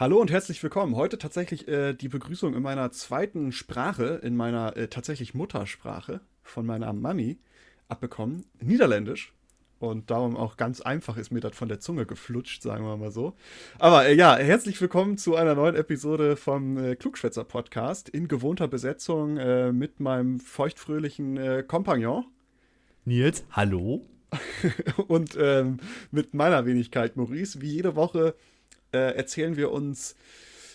Hallo und herzlich willkommen. Heute tatsächlich äh, die Begrüßung in meiner zweiten Sprache, in meiner äh, tatsächlich Muttersprache von meiner Mami abbekommen, Niederländisch. Und darum auch ganz einfach ist mir das von der Zunge geflutscht, sagen wir mal so. Aber äh, ja, herzlich willkommen zu einer neuen Episode vom äh, Klugschwätzer Podcast in gewohnter Besetzung äh, mit meinem feuchtfröhlichen äh, Kompagnon. Nils, hallo. und ähm, mit meiner Wenigkeit Maurice. Wie jede Woche äh, erzählen wir uns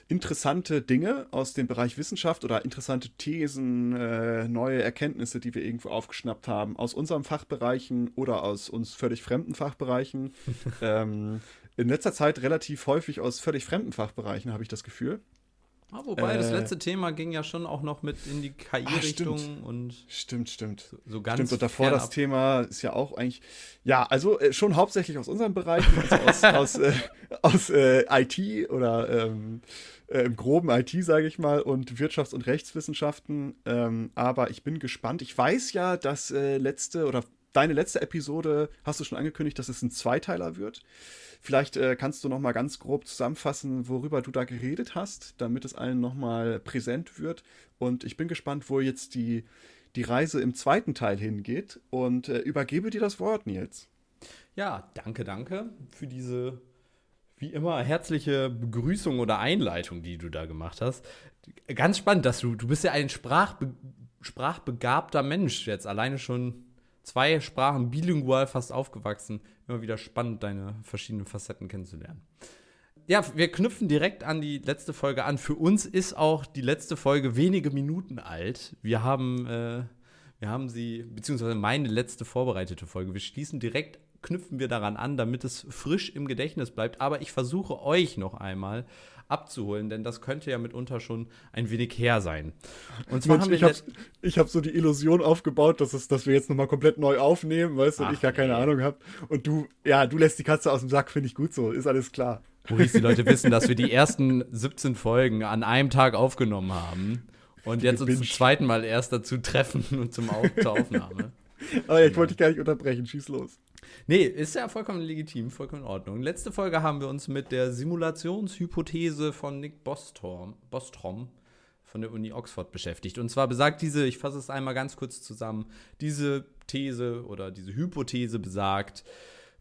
interessante Dinge aus dem Bereich Wissenschaft oder interessante Thesen, äh, neue Erkenntnisse, die wir irgendwo aufgeschnappt haben, aus unseren Fachbereichen oder aus uns völlig fremden Fachbereichen. ähm, in letzter Zeit relativ häufig aus völlig fremden Fachbereichen, habe ich das Gefühl. Ah, wobei äh, das letzte Thema ging ja schon auch noch mit in die KI-Richtung ah, und. Stimmt, stimmt. So, so ganz. Stimmt, und davor das Thema ist ja auch eigentlich. Ja, also äh, schon hauptsächlich aus unserem Bereich, also aus, aus, äh, aus äh, IT oder ähm, äh, im groben IT, sage ich mal, und Wirtschafts- und Rechtswissenschaften. Ähm, aber ich bin gespannt. Ich weiß ja, dass äh, letzte oder deine letzte Episode hast du schon angekündigt, dass es ein Zweiteiler wird. Vielleicht äh, kannst du noch mal ganz grob zusammenfassen, worüber du da geredet hast, damit es allen noch mal präsent wird. Und ich bin gespannt, wo jetzt die, die Reise im zweiten Teil hingeht und äh, übergebe dir das Wort, Nils. Ja, danke, danke für diese wie immer herzliche Begrüßung oder Einleitung, die du da gemacht hast. Ganz spannend, dass du, du bist ja ein Sprachbe sprachbegabter Mensch jetzt alleine schon zwei Sprachen bilingual fast aufgewachsen. Immer wieder spannend, deine verschiedenen Facetten kennenzulernen. Ja, wir knüpfen direkt an die letzte Folge an. Für uns ist auch die letzte Folge wenige Minuten alt. Wir haben, äh, wir haben sie, beziehungsweise meine letzte vorbereitete Folge. Wir schließen direkt, knüpfen wir daran an, damit es frisch im Gedächtnis bleibt. Aber ich versuche euch noch einmal abzuholen, denn das könnte ja mitunter schon ein wenig her sein. Und zwar Mensch, haben wir ich habe hab so die Illusion aufgebaut, dass, es, dass wir jetzt nochmal komplett neu aufnehmen, weißt du, und ich gar keine nee. Ahnung habe. Und du, ja, du lässt die Katze aus dem Sack, finde ich gut so, ist alles klar. Maurice, die Leute wissen, dass wir die ersten 17 Folgen an einem Tag aufgenommen haben und jetzt uns zum zweiten Mal erst dazu treffen und zum Auf zur Aufnahme. Aber ja, ich wollte dich gar nicht unterbrechen, schieß los. Nee, ist ja vollkommen legitim, vollkommen in Ordnung. Letzte Folge haben wir uns mit der Simulationshypothese von Nick Bostrom, Bostrom von der Uni Oxford beschäftigt. Und zwar besagt diese, ich fasse es einmal ganz kurz zusammen, diese These oder diese Hypothese besagt,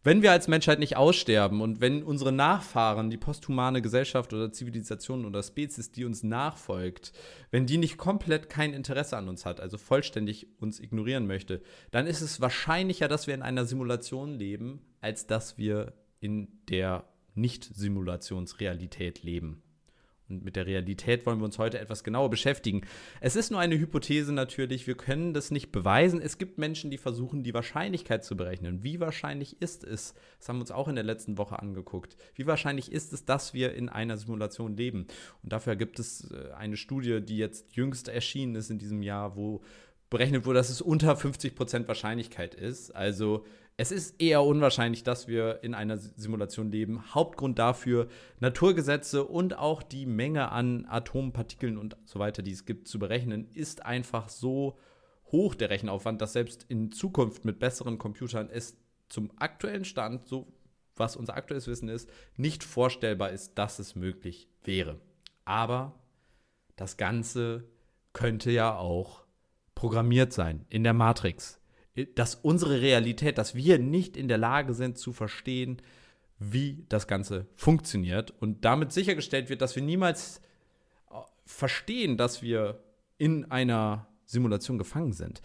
wenn wir als Menschheit nicht aussterben und wenn unsere Nachfahren, die posthumane Gesellschaft oder Zivilisation oder Spezies, die uns nachfolgt, wenn die nicht komplett kein Interesse an uns hat, also vollständig uns ignorieren möchte, dann ist es wahrscheinlicher, dass wir in einer Simulation leben, als dass wir in der Nicht-Simulationsrealität leben. Und mit der Realität wollen wir uns heute etwas genauer beschäftigen. Es ist nur eine Hypothese natürlich, wir können das nicht beweisen. Es gibt Menschen, die versuchen, die Wahrscheinlichkeit zu berechnen. Wie wahrscheinlich ist es, das haben wir uns auch in der letzten Woche angeguckt, wie wahrscheinlich ist es, dass wir in einer Simulation leben? Und dafür gibt es äh, eine Studie, die jetzt jüngst erschienen ist in diesem Jahr, wo berechnet wurde, dass es unter 50% Wahrscheinlichkeit ist. Also es ist eher unwahrscheinlich, dass wir in einer Simulation leben. Hauptgrund dafür, Naturgesetze und auch die Menge an Atompartikeln und so weiter, die es gibt, zu berechnen, ist einfach so hoch der Rechenaufwand, dass selbst in Zukunft mit besseren Computern es zum aktuellen Stand, so was unser aktuelles Wissen ist, nicht vorstellbar ist, dass es möglich wäre. Aber das Ganze könnte ja auch programmiert sein in der Matrix dass unsere Realität, dass wir nicht in der Lage sind zu verstehen, wie das Ganze funktioniert und damit sichergestellt wird, dass wir niemals äh, verstehen, dass wir in einer Simulation gefangen sind.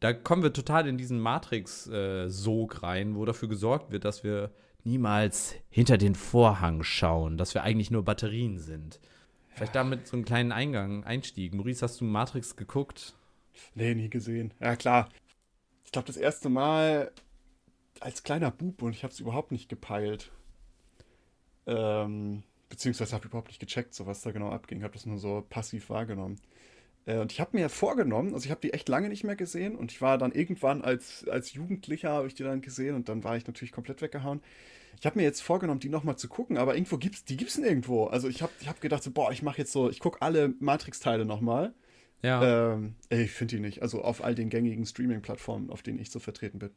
Da kommen wir total in diesen Matrix-Sog rein, wo dafür gesorgt wird, dass wir niemals hinter den Vorhang schauen, dass wir eigentlich nur Batterien sind. Vielleicht damit so einen kleinen Eingang, Einstieg. Maurice, hast du Matrix geguckt? Nee, nie gesehen. Ja, klar. Ich glaube, das erste Mal als kleiner Bub und ich habe es überhaupt nicht gepeilt. Ähm, beziehungsweise habe ich überhaupt nicht gecheckt, so was da genau abging. Habe das nur so passiv wahrgenommen. Äh, und ich habe mir vorgenommen, also ich habe die echt lange nicht mehr gesehen und ich war dann irgendwann als, als Jugendlicher, habe ich die dann gesehen und dann war ich natürlich komplett weggehauen. Ich habe mir jetzt vorgenommen, die nochmal zu gucken, aber irgendwo gibt's, die gibt's nirgendwo. Also ich habe ich hab gedacht, so, boah, ich mache jetzt so, ich gucke alle Matrix-Teile nochmal. Ja. Ähm, ich finde die nicht. Also auf all den gängigen Streaming-Plattformen, auf denen ich so vertreten bin.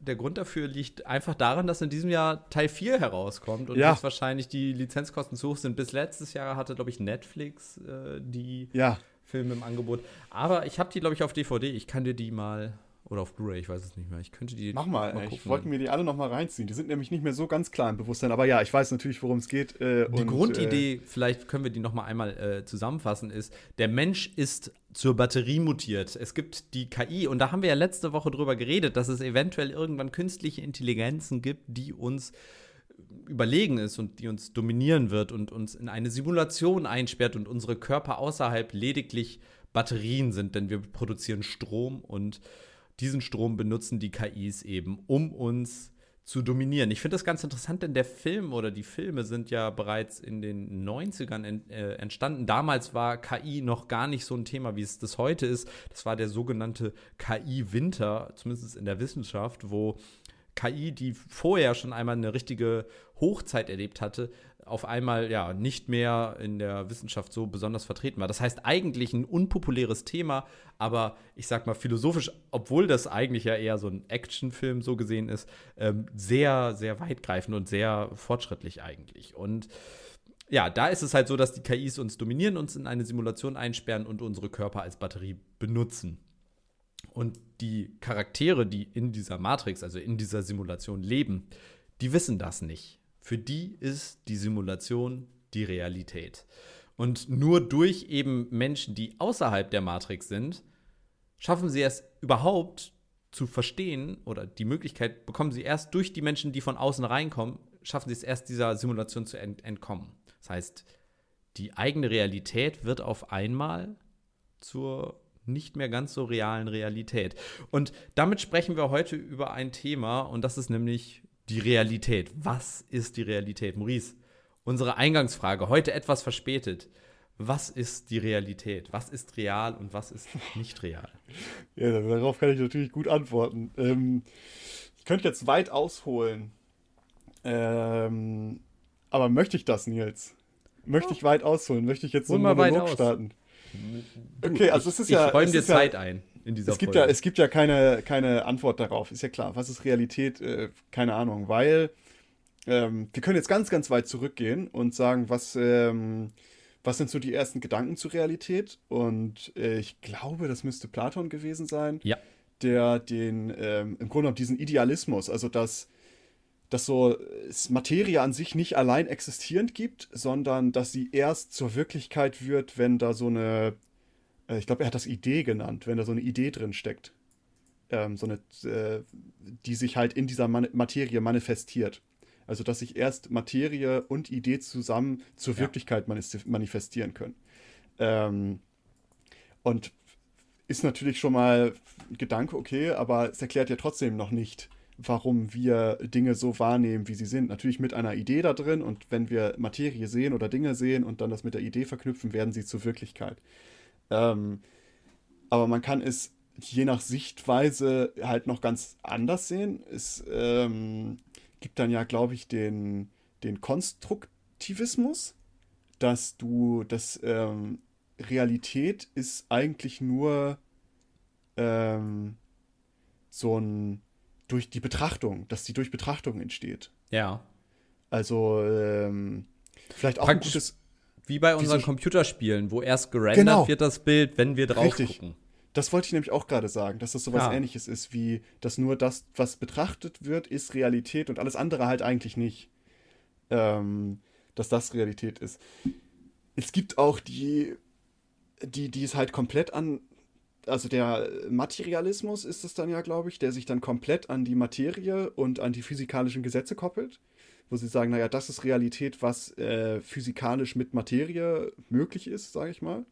Der Grund dafür liegt einfach daran, dass in diesem Jahr Teil 4 herauskommt und ja. dass wahrscheinlich die Lizenzkosten zu hoch sind. Bis letztes Jahr hatte, glaube ich, Netflix äh, die ja. Filme im Angebot. Aber ich habe die, glaube ich, auf DVD. Ich kann dir die mal oder auf Blu-ray, ich weiß es nicht mehr. Ich könnte die. Mach mal, mal ich wollte mir die alle noch mal reinziehen. Die sind nämlich nicht mehr so ganz klar im Bewusstsein. Aber ja, ich weiß natürlich, worum es geht. Äh, die und, Grundidee, äh, vielleicht können wir die noch mal einmal äh, zusammenfassen, ist: Der Mensch ist zur Batterie mutiert. Es gibt die KI, und da haben wir ja letzte Woche drüber geredet, dass es eventuell irgendwann künstliche Intelligenzen gibt, die uns überlegen ist und die uns dominieren wird und uns in eine Simulation einsperrt und unsere Körper außerhalb lediglich Batterien sind, denn wir produzieren Strom und diesen Strom benutzen die KIs eben, um uns zu dominieren. Ich finde das ganz interessant, denn der Film oder die Filme sind ja bereits in den 90ern en, äh, entstanden. Damals war KI noch gar nicht so ein Thema, wie es das heute ist. Das war der sogenannte KI-Winter, zumindest in der Wissenschaft, wo KI, die vorher schon einmal eine richtige Hochzeit erlebt hatte, auf einmal ja nicht mehr in der Wissenschaft so besonders vertreten war. Das heißt eigentlich ein unpopuläres Thema, aber ich sag mal philosophisch, obwohl das eigentlich ja eher so ein Actionfilm so gesehen ist, ähm, sehr, sehr weitgreifend und sehr fortschrittlich eigentlich. Und ja, da ist es halt so, dass die KIs uns dominieren, uns in eine Simulation einsperren und unsere Körper als Batterie benutzen. Und die Charaktere, die in dieser Matrix, also in dieser Simulation leben, die wissen das nicht. Für die ist die Simulation die Realität. Und nur durch eben Menschen, die außerhalb der Matrix sind, schaffen sie es überhaupt zu verstehen oder die Möglichkeit bekommen sie erst durch die Menschen, die von außen reinkommen, schaffen sie es erst dieser Simulation zu ent entkommen. Das heißt, die eigene Realität wird auf einmal zur nicht mehr ganz so realen Realität. Und damit sprechen wir heute über ein Thema und das ist nämlich die Realität. Was ist die Realität? Maurice, unsere Eingangsfrage, heute etwas verspätet. Was ist die Realität? Was ist real und was ist nicht real? Ja, darauf kann ich natürlich gut antworten. Ähm, ich könnte jetzt weit ausholen. Ähm, aber möchte ich das, Nils? Möchte ich weit ausholen? Möchte ich jetzt so einen Monolog starten? Okay, also es ist ich, ja. Ich räume dir Zeit ja, ein in dieser es gibt Folge. Ja, es gibt ja keine, keine Antwort darauf, ist ja klar. Was ist Realität? Äh, keine Ahnung, weil ähm, wir können jetzt ganz, ganz weit zurückgehen und sagen, was, ähm, was sind so die ersten Gedanken zur Realität? Und äh, ich glaube, das müsste Platon gewesen sein, ja. der den, ähm, im Grunde genommen diesen Idealismus, also dass dass so es Materie an sich nicht allein existierend gibt, sondern dass sie erst zur Wirklichkeit wird, wenn da so eine, äh, ich glaube, er hat das Idee genannt, wenn da so eine Idee drin steckt. Ähm, so eine, äh, die sich halt in dieser Man Materie manifestiert. Also, dass sich erst Materie und Idee zusammen zur ja. Wirklichkeit manifestieren können. Ähm, und ist natürlich schon mal ein Gedanke, okay, aber es erklärt ja trotzdem noch nicht, warum wir Dinge so wahrnehmen, wie sie sind. Natürlich mit einer Idee da drin und wenn wir Materie sehen oder Dinge sehen und dann das mit der Idee verknüpfen, werden sie zur Wirklichkeit. Ähm, aber man kann es je nach Sichtweise halt noch ganz anders sehen. Es ähm, gibt dann ja, glaube ich, den, den Konstruktivismus, dass du, dass ähm, Realität ist eigentlich nur ähm, so ein durch die Betrachtung, dass die durch Betrachtung entsteht. Ja. Also ähm, vielleicht auch Praktisch ein gutes. Wie bei unseren Computerspielen, wo erst gerendert genau. wird das Bild, wenn wir drauf Richtig. gucken. Das wollte ich nämlich auch gerade sagen, dass das so was ja. ähnliches ist, wie dass nur das, was betrachtet wird, ist Realität und alles andere halt eigentlich nicht. Ähm, dass das Realität ist. Es gibt auch die, die, die es halt komplett an also der Materialismus ist es dann ja, glaube ich, der sich dann komplett an die Materie und an die physikalischen Gesetze koppelt, wo sie sagen, naja, das ist Realität, was äh, physikalisch mit Materie möglich ist, sage ich mal.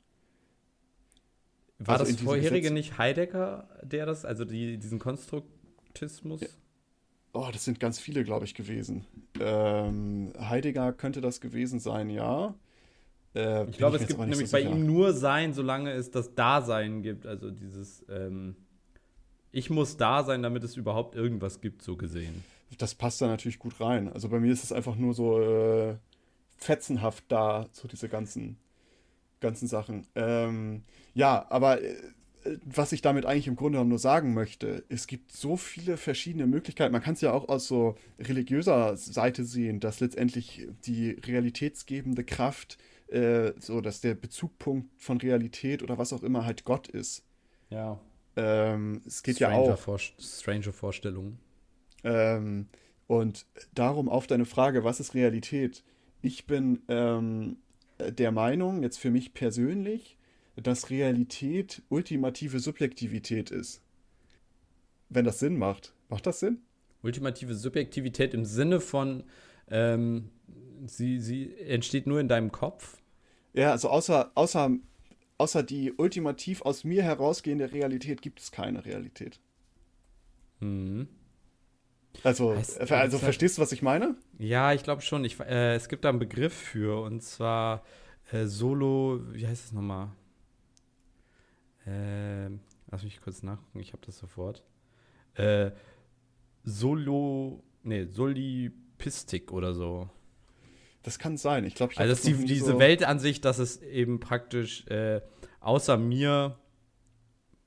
War also das vorherige Gesetz nicht Heidegger, der das, also die, diesen Konstruktismus? Ja. Oh, das sind ganz viele, glaube ich, gewesen. Ähm, Heidegger könnte das gewesen sein, ja. Äh, ich glaube, es gibt nämlich so bei ihm nur Sein, solange es das Dasein gibt. Also dieses ähm, Ich muss da sein, damit es überhaupt irgendwas gibt, so gesehen. Das passt da natürlich gut rein. Also bei mir ist es einfach nur so äh, fetzenhaft da, so diese ganzen, ganzen Sachen. Ähm, ja, aber äh, was ich damit eigentlich im Grunde nur sagen möchte, es gibt so viele verschiedene Möglichkeiten. Man kann es ja auch aus so religiöser Seite sehen, dass letztendlich die realitätsgebende Kraft äh, so, dass der Bezugpunkt von Realität oder was auch immer halt Gott ist. Ja. Ähm, es geht Stranger ja auch. Vor strange Vorstellungen. Ähm, und darum auf deine Frage, was ist Realität? Ich bin ähm, der Meinung, jetzt für mich persönlich, dass Realität ultimative Subjektivität ist. Wenn das Sinn macht. Macht das Sinn? Ultimative Subjektivität im Sinne von, ähm, sie, sie entsteht nur in deinem Kopf? Ja, also außer, außer, außer die ultimativ aus mir herausgehende Realität gibt es keine Realität. Mhm. Also, heißt, äh, also verstehst du, was ich meine? Ja, ich glaube schon. Ich, äh, es gibt da einen Begriff für, und zwar äh, Solo, wie heißt es nochmal? Äh, lass mich kurz nachgucken, ich habe das sofort. Äh, Solo, nee, Solipistik oder so. Das kann sein. Ich glaube, Also, das die, diese so Weltansicht, dass es eben praktisch äh, außer mir,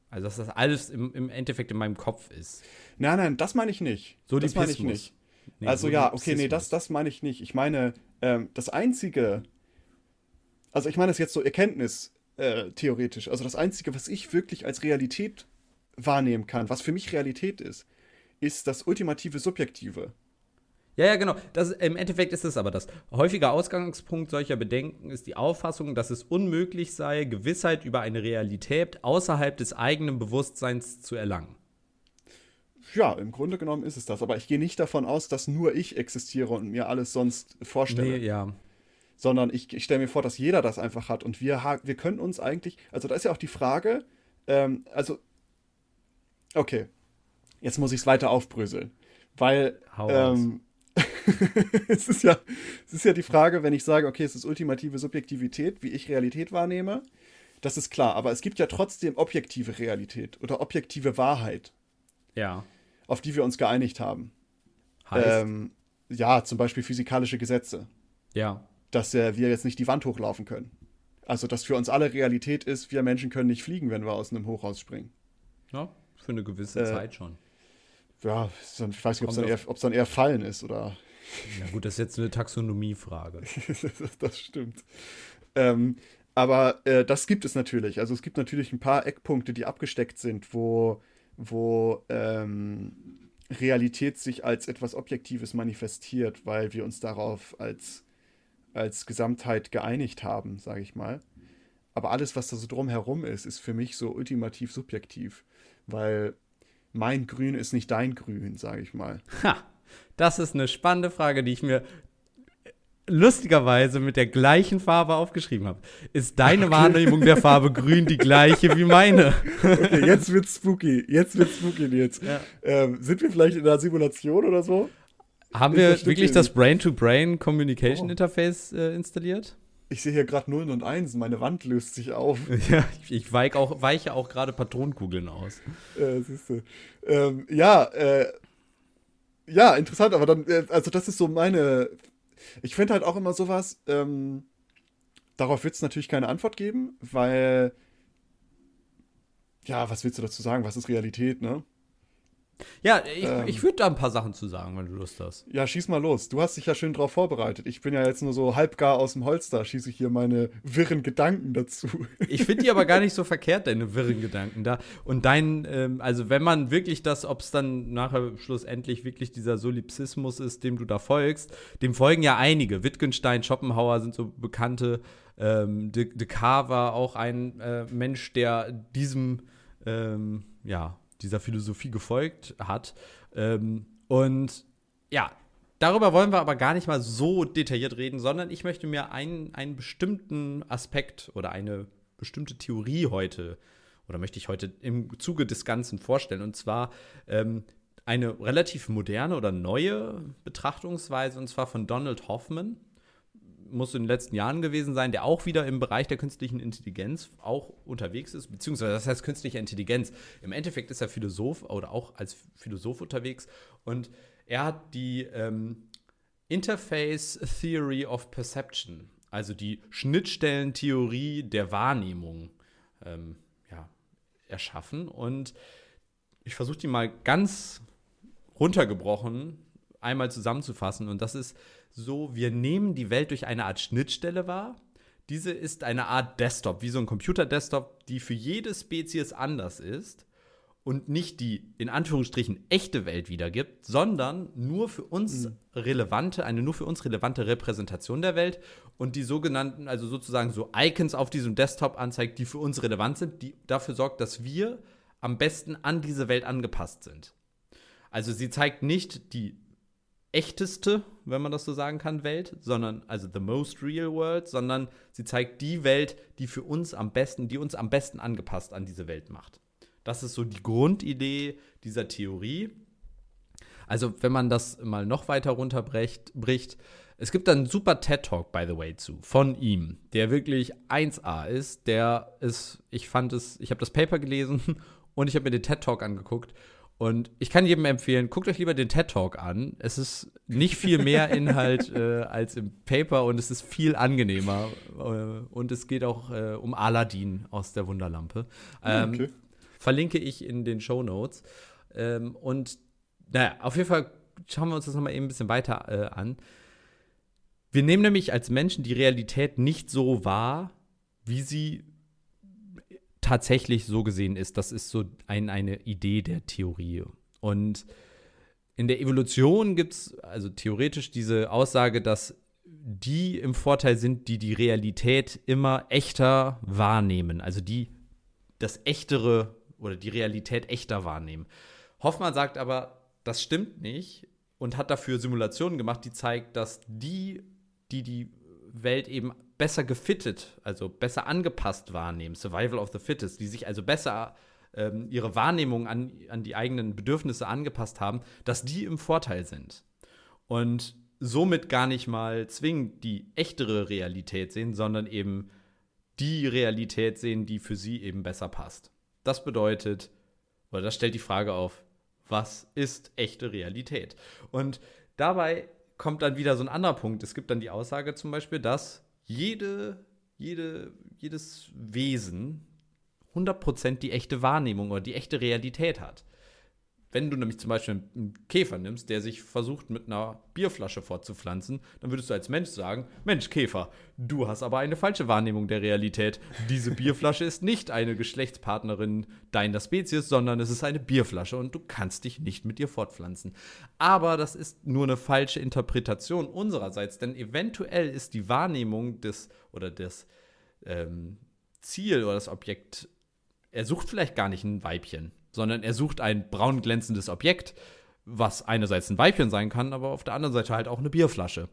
also dass das alles im, im Endeffekt in meinem Kopf ist. Nein, nein, das meine ich nicht. So das meine ich nicht. Nee, also ja, okay, nee, das, das meine ich nicht. Ich meine, ähm, das Einzige, also ich meine das jetzt so Erkenntnis äh, theoretisch, also das Einzige, was ich wirklich als Realität wahrnehmen kann, was für mich Realität ist, ist das ultimative Subjektive. Ja, ja, genau. Das, Im Endeffekt ist es aber das. Häufiger Ausgangspunkt solcher Bedenken ist die Auffassung, dass es unmöglich sei, Gewissheit über eine Realität außerhalb des eigenen Bewusstseins zu erlangen. Ja, im Grunde genommen ist es das. Aber ich gehe nicht davon aus, dass nur ich existiere und mir alles sonst vorstelle. Nee, ja. Sondern ich, ich stelle mir vor, dass jeder das einfach hat. Und wir, wir können uns eigentlich, also da ist ja auch die Frage, ähm, also, okay, jetzt muss ich es weiter aufbröseln. Weil, ähm, es, ist ja, es ist ja die Frage, wenn ich sage, okay, es ist ultimative Subjektivität, wie ich Realität wahrnehme, das ist klar. Aber es gibt ja trotzdem objektive Realität oder objektive Wahrheit. Ja. Auf die wir uns geeinigt haben. Heißt? Ähm, ja, zum Beispiel physikalische Gesetze. Ja. Dass äh, wir jetzt nicht die Wand hochlaufen können. Also, dass für uns alle Realität ist, wir Menschen können nicht fliegen, wenn wir aus einem Hochhaus springen. Ja, für eine gewisse äh, Zeit schon ja, ich weiß nicht, ob es dann, eher, dann eher Fallen ist oder. Ja, gut, das ist jetzt eine Taxonomiefrage. das stimmt. Ähm, aber äh, das gibt es natürlich. Also es gibt natürlich ein paar Eckpunkte, die abgesteckt sind, wo, wo ähm, Realität sich als etwas Objektives manifestiert, weil wir uns darauf als, als Gesamtheit geeinigt haben, sage ich mal. Aber alles, was da so drumherum ist, ist für mich so ultimativ subjektiv, weil mein Grün ist nicht dein Grün, sage ich mal. Ha, das ist eine spannende Frage, die ich mir lustigerweise mit der gleichen Farbe aufgeschrieben habe. Ist deine okay. Wahrnehmung der Farbe grün die gleiche wie meine? okay, jetzt wird's spooky. Jetzt wird's spooky jetzt. Ja. Ähm, sind wir vielleicht in einer Simulation oder so? Haben wir wirklich das Brain-to-Brain Communication oh. Interface äh, installiert? Ich sehe hier gerade Nullen und Einsen, meine Wand löst sich auf. Ja, ich, ich weich auch, weiche auch gerade Patronenkugeln aus. Äh, siehst du. Ähm, ja, äh, ja, interessant, aber dann, äh, also das ist so meine. Ich finde halt auch immer sowas, ähm, darauf wird es natürlich keine Antwort geben, weil. Ja, was willst du dazu sagen? Was ist Realität, ne? Ja, ich, ähm, ich würde da ein paar Sachen zu sagen, wenn du Lust hast. Ja, schieß mal los. Du hast dich ja schön drauf vorbereitet. Ich bin ja jetzt nur so halbgar aus dem Holster, schieße ich hier meine wirren Gedanken dazu. Ich finde die aber gar nicht so verkehrt, deine wirren Gedanken da. Und dein, ähm, also wenn man wirklich das, ob es dann nachher schlussendlich wirklich dieser Solipsismus ist, dem du da folgst, dem folgen ja einige. Wittgenstein, Schopenhauer sind so bekannte. Ähm, de, Descartes war auch ein äh, Mensch, der diesem ähm, ja, dieser Philosophie gefolgt hat. Ähm, und ja, darüber wollen wir aber gar nicht mal so detailliert reden, sondern ich möchte mir einen, einen bestimmten Aspekt oder eine bestimmte Theorie heute oder möchte ich heute im Zuge des Ganzen vorstellen. Und zwar ähm, eine relativ moderne oder neue Betrachtungsweise, und zwar von Donald Hoffman. Muss in den letzten Jahren gewesen sein, der auch wieder im Bereich der künstlichen Intelligenz auch unterwegs ist, beziehungsweise das heißt künstliche Intelligenz. Im Endeffekt ist er Philosoph oder auch als Philosoph unterwegs und er hat die ähm, Interface Theory of Perception, also die Schnittstellentheorie der Wahrnehmung, ähm, ja, erschaffen. Und ich versuche die mal ganz runtergebrochen einmal zusammenzufassen. Und das ist so, wir nehmen die Welt durch eine Art Schnittstelle wahr. Diese ist eine Art Desktop, wie so ein Computer-Desktop, die für jede Spezies anders ist und nicht die in Anführungsstrichen echte Welt wiedergibt, sondern nur für uns mhm. relevante, eine nur für uns relevante Repräsentation der Welt und die sogenannten, also sozusagen so Icons auf diesem Desktop anzeigt, die für uns relevant sind, die dafür sorgt, dass wir am besten an diese Welt angepasst sind. Also sie zeigt nicht die echteste, wenn man das so sagen kann, Welt, sondern also the most real world, sondern sie zeigt die Welt, die für uns am besten, die uns am besten angepasst an diese Welt macht. Das ist so die Grundidee dieser Theorie. Also, wenn man das mal noch weiter runterbricht, bricht, es gibt einen super TED Talk, by the way, zu, von ihm, der wirklich 1A ist. Der ist, ich fand es, ich habe das Paper gelesen und ich habe mir den TED Talk angeguckt und ich kann jedem empfehlen, guckt euch lieber den TED Talk an. Es ist nicht viel mehr Inhalt äh, als im Paper und es ist viel angenehmer. Äh, und es geht auch äh, um Aladdin aus der Wunderlampe. Ähm, okay. Verlinke ich in den Show Notes. Ähm, und naja, auf jeden Fall schauen wir uns das nochmal eben ein bisschen weiter äh, an. Wir nehmen nämlich als Menschen die Realität nicht so wahr, wie sie tatsächlich so gesehen ist. Das ist so ein, eine Idee der Theorie. Und in der Evolution gibt es also theoretisch diese Aussage, dass die im Vorteil sind, die die Realität immer echter wahrnehmen, also die das Echtere oder die Realität echter wahrnehmen. Hoffmann sagt aber, das stimmt nicht und hat dafür Simulationen gemacht, die zeigt, dass die, die die Welt eben besser gefittet, also besser angepasst wahrnehmen, Survival of the Fittest, die sich also besser ähm, ihre Wahrnehmung an, an die eigenen Bedürfnisse angepasst haben, dass die im Vorteil sind. Und somit gar nicht mal zwingend die echtere Realität sehen, sondern eben die Realität sehen, die für sie eben besser passt. Das bedeutet, oder das stellt die Frage auf, was ist echte Realität? Und dabei kommt dann wieder so ein anderer Punkt. Es gibt dann die Aussage zum Beispiel, dass jede, jede, jedes Wesen 100% die echte Wahrnehmung oder die echte Realität hat. Wenn du nämlich zum Beispiel einen Käfer nimmst, der sich versucht, mit einer Bierflasche fortzupflanzen, dann würdest du als Mensch sagen: Mensch, Käfer, du hast aber eine falsche Wahrnehmung der Realität. Diese Bierflasche ist nicht eine Geschlechtspartnerin deiner Spezies, sondern es ist eine Bierflasche und du kannst dich nicht mit ihr fortpflanzen. Aber das ist nur eine falsche Interpretation unsererseits, denn eventuell ist die Wahrnehmung des oder das ähm, Ziel oder das Objekt, er sucht vielleicht gar nicht ein Weibchen sondern er sucht ein braun glänzendes Objekt, was einerseits ein Weibchen sein kann, aber auf der anderen Seite halt auch eine Bierflasche.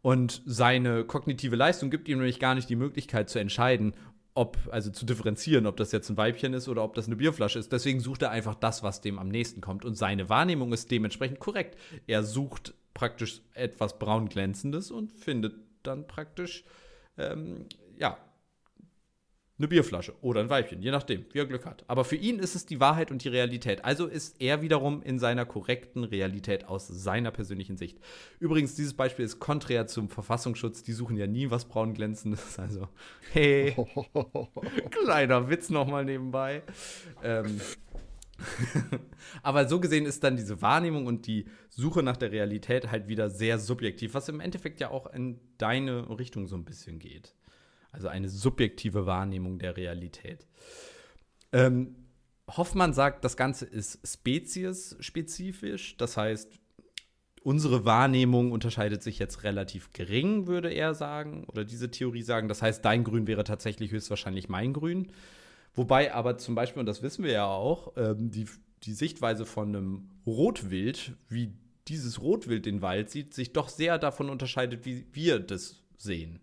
Und seine kognitive Leistung gibt ihm nämlich gar nicht die Möglichkeit zu entscheiden, ob, also zu differenzieren, ob das jetzt ein Weibchen ist oder ob das eine Bierflasche ist. Deswegen sucht er einfach das, was dem am nächsten kommt. Und seine Wahrnehmung ist dementsprechend korrekt. Er sucht praktisch etwas braun glänzendes und findet dann praktisch, ähm, ja, eine Bierflasche oder ein Weibchen, je nachdem, wie er Glück hat. Aber für ihn ist es die Wahrheit und die Realität. Also ist er wiederum in seiner korrekten Realität aus seiner persönlichen Sicht. Übrigens, dieses Beispiel ist konträr zum Verfassungsschutz. Die suchen ja nie was braun glänzendes. Also, hey, kleiner Witz nochmal nebenbei. Ähm, Aber so gesehen ist dann diese Wahrnehmung und die Suche nach der Realität halt wieder sehr subjektiv, was im Endeffekt ja auch in deine Richtung so ein bisschen geht. Also eine subjektive Wahrnehmung der Realität. Ähm, Hoffmann sagt, das Ganze ist speziesspezifisch. Das heißt, unsere Wahrnehmung unterscheidet sich jetzt relativ gering, würde er sagen, oder diese Theorie sagen. Das heißt, dein Grün wäre tatsächlich höchstwahrscheinlich mein Grün. Wobei aber zum Beispiel, und das wissen wir ja auch, ähm, die, die Sichtweise von einem Rotwild, wie dieses Rotwild den Wald sieht, sich doch sehr davon unterscheidet, wie wir das sehen.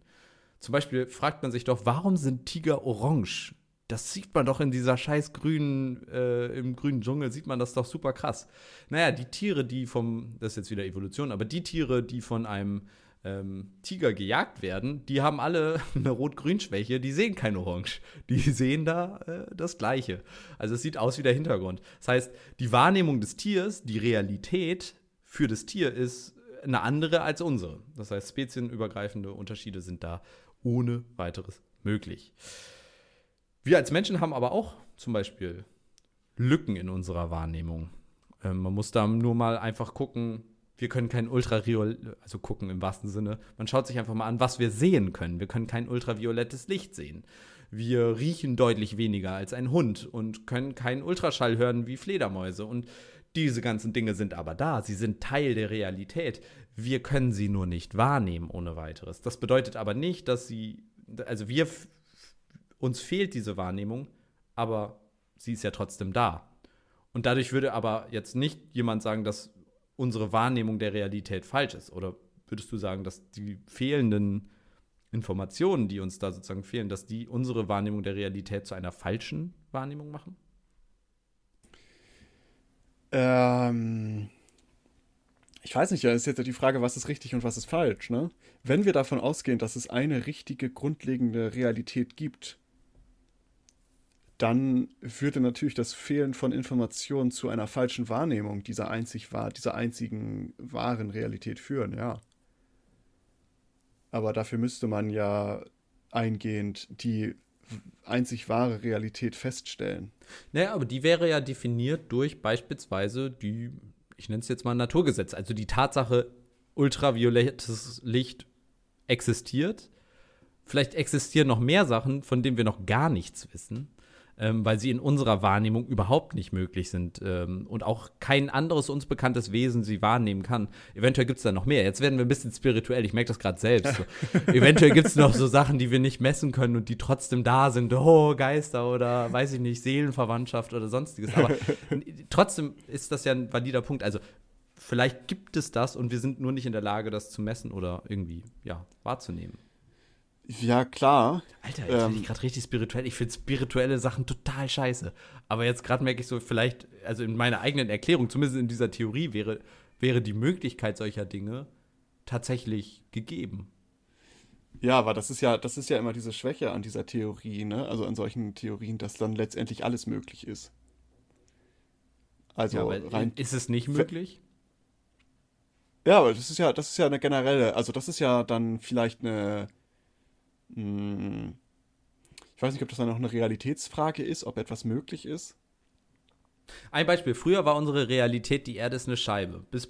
Zum Beispiel fragt man sich doch, warum sind Tiger orange? Das sieht man doch in dieser scheiß grünen, äh, im grünen Dschungel, sieht man das doch super krass. Naja, die Tiere, die vom, das ist jetzt wieder Evolution, aber die Tiere, die von einem ähm, Tiger gejagt werden, die haben alle eine Rot-Grün-Schwäche, die sehen kein Orange. Die sehen da äh, das Gleiche. Also es sieht aus wie der Hintergrund. Das heißt, die Wahrnehmung des Tiers, die Realität für das Tier ist eine andere als unsere. Das heißt, spezienübergreifende Unterschiede sind da ohne weiteres möglich. Wir als Menschen haben aber auch zum Beispiel Lücken in unserer Wahrnehmung. Ähm, man muss da nur mal einfach gucken, wir können kein Ultraviolett, also gucken im wahrsten Sinne, man schaut sich einfach mal an, was wir sehen können. Wir können kein ultraviolettes Licht sehen. Wir riechen deutlich weniger als ein Hund und können keinen Ultraschall hören wie Fledermäuse. Und diese ganzen Dinge sind aber da, sie sind Teil der Realität. Wir können sie nur nicht wahrnehmen ohne weiteres. Das bedeutet aber nicht, dass sie, also wir, uns fehlt diese Wahrnehmung, aber sie ist ja trotzdem da. Und dadurch würde aber jetzt nicht jemand sagen, dass unsere Wahrnehmung der Realität falsch ist. Oder würdest du sagen, dass die fehlenden Informationen, die uns da sozusagen fehlen, dass die unsere Wahrnehmung der Realität zu einer falschen Wahrnehmung machen? Ähm, ich weiß nicht, ja, ist jetzt die Frage, was ist richtig und was ist falsch, ne? Wenn wir davon ausgehen, dass es eine richtige, grundlegende Realität gibt, dann würde natürlich das Fehlen von Informationen zu einer falschen Wahrnehmung dieser einzig wahr, dieser einzigen wahren Realität führen, ja. Aber dafür müsste man ja eingehend die einzig wahre Realität feststellen. Naja, aber die wäre ja definiert durch beispielsweise die, ich nenne es jetzt mal Naturgesetz, also die Tatsache, ultraviolettes Licht existiert. Vielleicht existieren noch mehr Sachen, von denen wir noch gar nichts wissen ähm, weil sie in unserer Wahrnehmung überhaupt nicht möglich sind ähm, und auch kein anderes uns bekanntes Wesen sie wahrnehmen kann. Eventuell gibt es da noch mehr. Jetzt werden wir ein bisschen spirituell, ich merke das gerade selbst. So. Eventuell gibt es noch so Sachen, die wir nicht messen können und die trotzdem da sind. Oh, Geister oder weiß ich nicht, Seelenverwandtschaft oder sonstiges. Aber trotzdem ist das ja ein valider Punkt. Also vielleicht gibt es das und wir sind nur nicht in der Lage, das zu messen oder irgendwie ja, wahrzunehmen. Ja, klar. Alter, jetzt ähm, bin ich gerade richtig spirituell. Ich finde spirituelle Sachen total scheiße. Aber jetzt gerade merke ich so, vielleicht, also in meiner eigenen Erklärung, zumindest in dieser Theorie, wäre, wäre die Möglichkeit solcher Dinge tatsächlich gegeben. Ja, aber das ist ja, das ist ja immer diese Schwäche an dieser Theorie, ne? Also an solchen Theorien, dass dann letztendlich alles möglich ist. Also ja, rein. Ist es nicht möglich? Ja, aber das ist ja, das ist ja eine generelle, also das ist ja dann vielleicht eine. Ich weiß nicht, ob das dann noch eine Realitätsfrage ist, ob etwas möglich ist. Ein Beispiel. Früher war unsere Realität, die Erde ist eine Scheibe. Bis,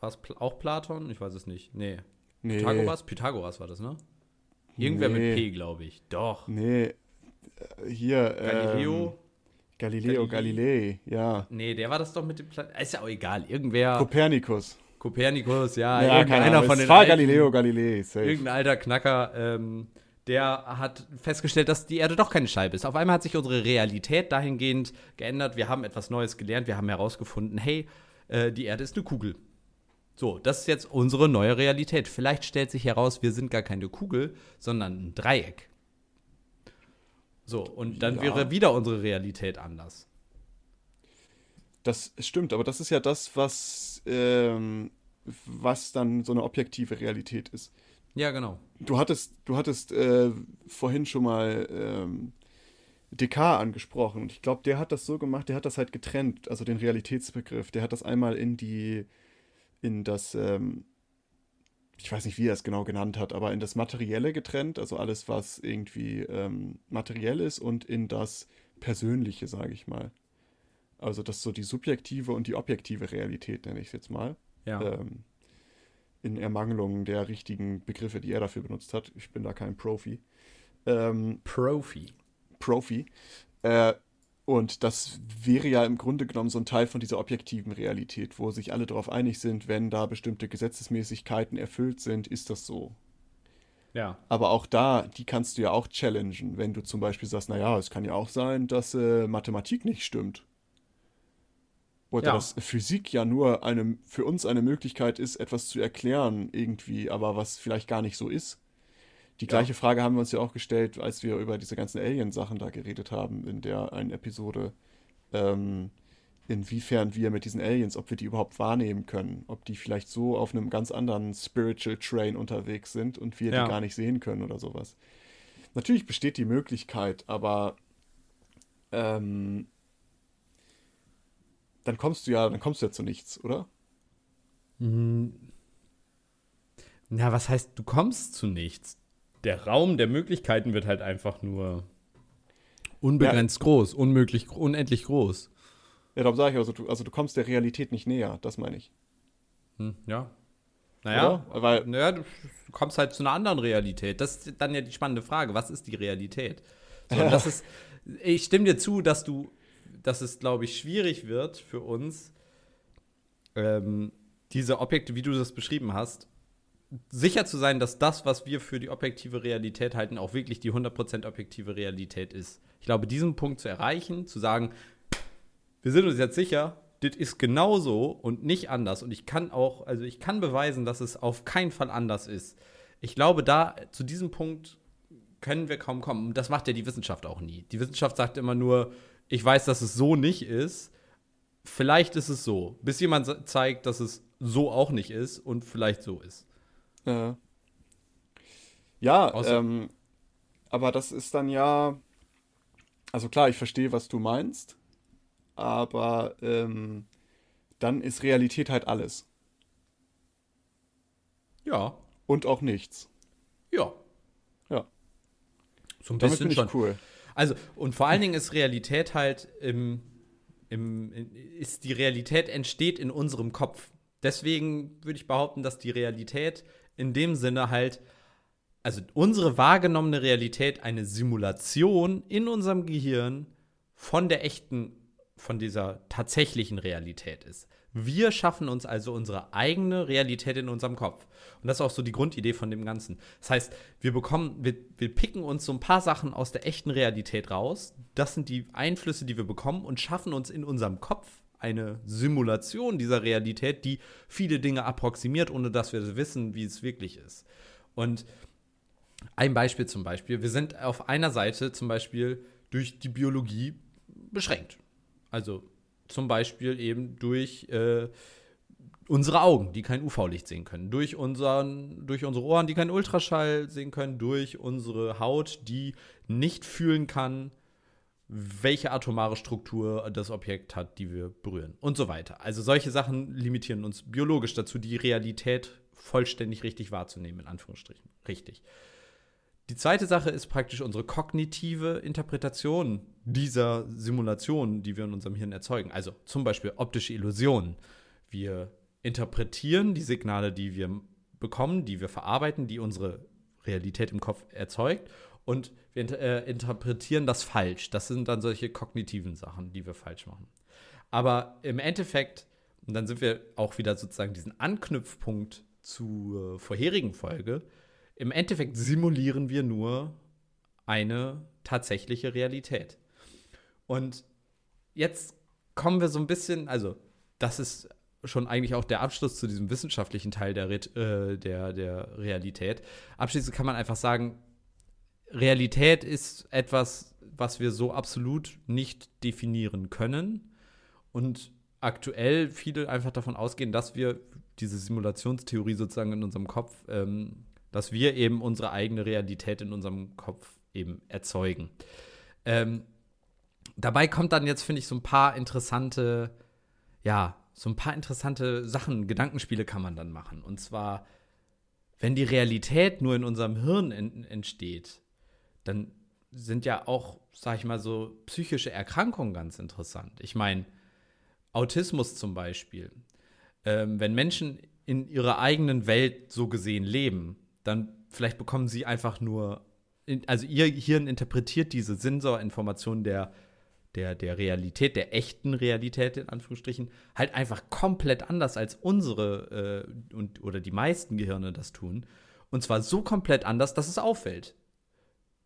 war es auch Platon? Ich weiß es nicht. Nee. nee. Pythagoras? Pythagoras war das, ne? Irgendwer nee. mit P, glaube ich. Doch. Nee. Äh, hier. Galileo? Ähm, Galileo Galilei, ja. Nee, der war das doch mit dem Plan Ist ja auch egal. Irgendwer. Kopernikus. Kopernikus, ja, ja irgendeiner von den. War Galileo Galilei, safe. Irgendein alter Knacker, ähm, der hat festgestellt, dass die Erde doch keine Scheibe ist. Auf einmal hat sich unsere Realität dahingehend geändert. Wir haben etwas Neues gelernt. Wir haben herausgefunden, hey, äh, die Erde ist eine Kugel. So, das ist jetzt unsere neue Realität. Vielleicht stellt sich heraus, wir sind gar keine Kugel, sondern ein Dreieck. So, und dann ja. wäre wieder unsere Realität anders. Das stimmt, aber das ist ja das, was, ähm, was dann so eine objektive Realität ist. Ja, genau. Du hattest, du hattest äh, vorhin schon mal ähm, Descartes angesprochen und ich glaube, der hat das so gemacht, der hat das halt getrennt, also den Realitätsbegriff. Der hat das einmal in die, in das, ähm, ich weiß nicht, wie er es genau genannt hat, aber in das Materielle getrennt, also alles, was irgendwie ähm, materiell ist und in das Persönliche, sage ich mal. Also das so die subjektive und die objektive Realität, nenne ich es jetzt mal. Ja. Ähm, in Ermangelung der richtigen Begriffe, die er dafür benutzt hat. Ich bin da kein Profi. Ähm, Profi. Profi. Äh, und das wäre ja im Grunde genommen so ein Teil von dieser objektiven Realität, wo sich alle darauf einig sind, wenn da bestimmte Gesetzesmäßigkeiten erfüllt sind, ist das so. Ja. Aber auch da, die kannst du ja auch challengen, wenn du zum Beispiel sagst, naja, es kann ja auch sein, dass äh, Mathematik nicht stimmt. Oder Ja. dass Physik ja nur eine, für uns eine Möglichkeit ist, etwas zu erklären irgendwie, aber was vielleicht gar nicht so ist. Die gleiche Frage haben wir uns ja auch gestellt, als wir über diese ganzen Alien-Sachen da geredet haben in der einen Episode. Ähm, inwiefern wir mit diesen Aliens, ob wir die überhaupt wahrnehmen können, ob die vielleicht so auf einem ganz anderen Spiritual Train unterwegs sind und wir Ja. die gar nicht sehen können oder sowas. Natürlich besteht die Möglichkeit, aber ähm, dann kommst du ja, dann kommst du ja zu nichts, oder? Na, was heißt, du kommst zu nichts? Der Raum der Möglichkeiten wird halt einfach nur unbegrenzt groß, unmöglich, unendlich groß. Ja, darum sage ich also, du, also du kommst der Realität nicht näher, das meine ich. Hm, ja. Naja, Oder? Weil, naja, du kommst halt zu einer anderen Realität. Das ist dann ja die spannende Frage. Was ist die Realität? So, das ist, ich stimme dir zu, dass du, dass es, glaube ich, schwierig wird für uns, ähm, diese Objekte, wie du das beschrieben hast, sicher zu sein, dass das, was wir für die objektive Realität halten, auch wirklich die 100% objektive Realität ist. Ich glaube, diesen Punkt zu erreichen, zu sagen, wir sind uns jetzt sicher, das ist genauso und nicht anders. Und ich kann auch, also ich kann beweisen, dass es auf keinen Fall anders ist. Ich glaube, da zu diesem Punkt können wir kaum kommen. Und das macht ja die Wissenschaft auch nie. Die Wissenschaft sagt immer nur, ich weiß, dass es so nicht ist. Vielleicht ist es so. Bis jemand zeigt, dass es so auch nicht ist und vielleicht so ist. ja, Außer- ähm, aber das ist dann ja, also klar, ich verstehe, was du meinst, aber ähm, dann ist Realität halt alles Ja, und auch nichts. ja. Ja, So ein damit bisschen bin schon. ich cool. Also, und vor allen Dingen ist Realität halt im, im, ist die Realität entsteht in unserem Kopf. Deswegen würde ich behaupten, dass die Realität in dem Sinne halt, also unsere wahrgenommene Realität eine Simulation in unserem Gehirn von der echten, von dieser tatsächlichen Realität ist. Wir schaffen uns also unsere eigene Realität in unserem Kopf. Und das ist auch so die Grundidee von dem Ganzen. Das heißt, wir bekommen, wir, wir picken uns so ein paar Sachen aus der echten Realität raus. Das sind die Einflüsse, die wir bekommen und schaffen uns in unserem Kopf eine Simulation dieser Realität, die viele Dinge approximiert, ohne dass wir wissen, wie es wirklich ist. Und ein Beispiel zum Beispiel, wir sind auf einer Seite zum Beispiel durch die Biologie beschränkt. Also zum Beispiel eben durch äh, unsere Augen, die kein UV-Licht sehen können, durch, unseren, durch unsere Ohren, die keinen Ultraschall sehen können, durch unsere Haut, die nicht fühlen kann, welche atomare Struktur das Objekt hat, die wir berühren und so weiter. Also solche Sachen limitieren uns biologisch dazu, die Realität vollständig richtig wahrzunehmen, in Anführungsstrichen. Richtig. Die zweite Sache ist praktisch unsere kognitive Interpretation dieser Simulationen, die wir in unserem Hirn erzeugen. Also zum Beispiel optische Illusionen. Wir interpretieren die Signale, die wir bekommen, die wir verarbeiten, die unsere Realität im Kopf erzeugt und wir äh, interpretieren das falsch. Das sind dann solche kognitiven Sachen, die wir falsch machen. Aber im Endeffekt, und dann sind wir auch wieder sozusagen diesen Anknüpfpunkt zur vorherigen Folge, im Endeffekt simulieren wir nur eine tatsächliche Realität. Und jetzt kommen wir so ein bisschen, also das ist schon eigentlich auch der Abschluss zu diesem wissenschaftlichen Teil der, äh, der, der Realität. Abschließend kann man einfach sagen, Realität ist etwas, was wir so absolut nicht definieren können. Und aktuell viele einfach davon ausgehen, dass wir diese Simulationstheorie sozusagen in unserem Kopf, ähm, dass wir eben unsere eigene Realität in unserem Kopf eben erzeugen. Ähm, dabei kommt dann jetzt, finde ich, so ein paar interessante, ja, so ein paar interessante Sachen, Gedankenspiele kann man dann machen. Und zwar, wenn die Realität nur in unserem Hirn en entsteht, dann sind ja auch, sag ich mal, so psychische Erkrankungen ganz interessant. Ich meine, Autismus zum Beispiel. Ähm, wenn Menschen in ihrer eigenen Welt so gesehen leben, dann vielleicht bekommen sie einfach nur, also ihr Hirn interpretiert diese Sensorinformationen der, der, der Realität, der echten Realität in Anführungsstrichen, halt einfach komplett anders als unsere äh, und, oder die meisten Gehirne das tun. Und zwar so komplett anders, dass es auffällt.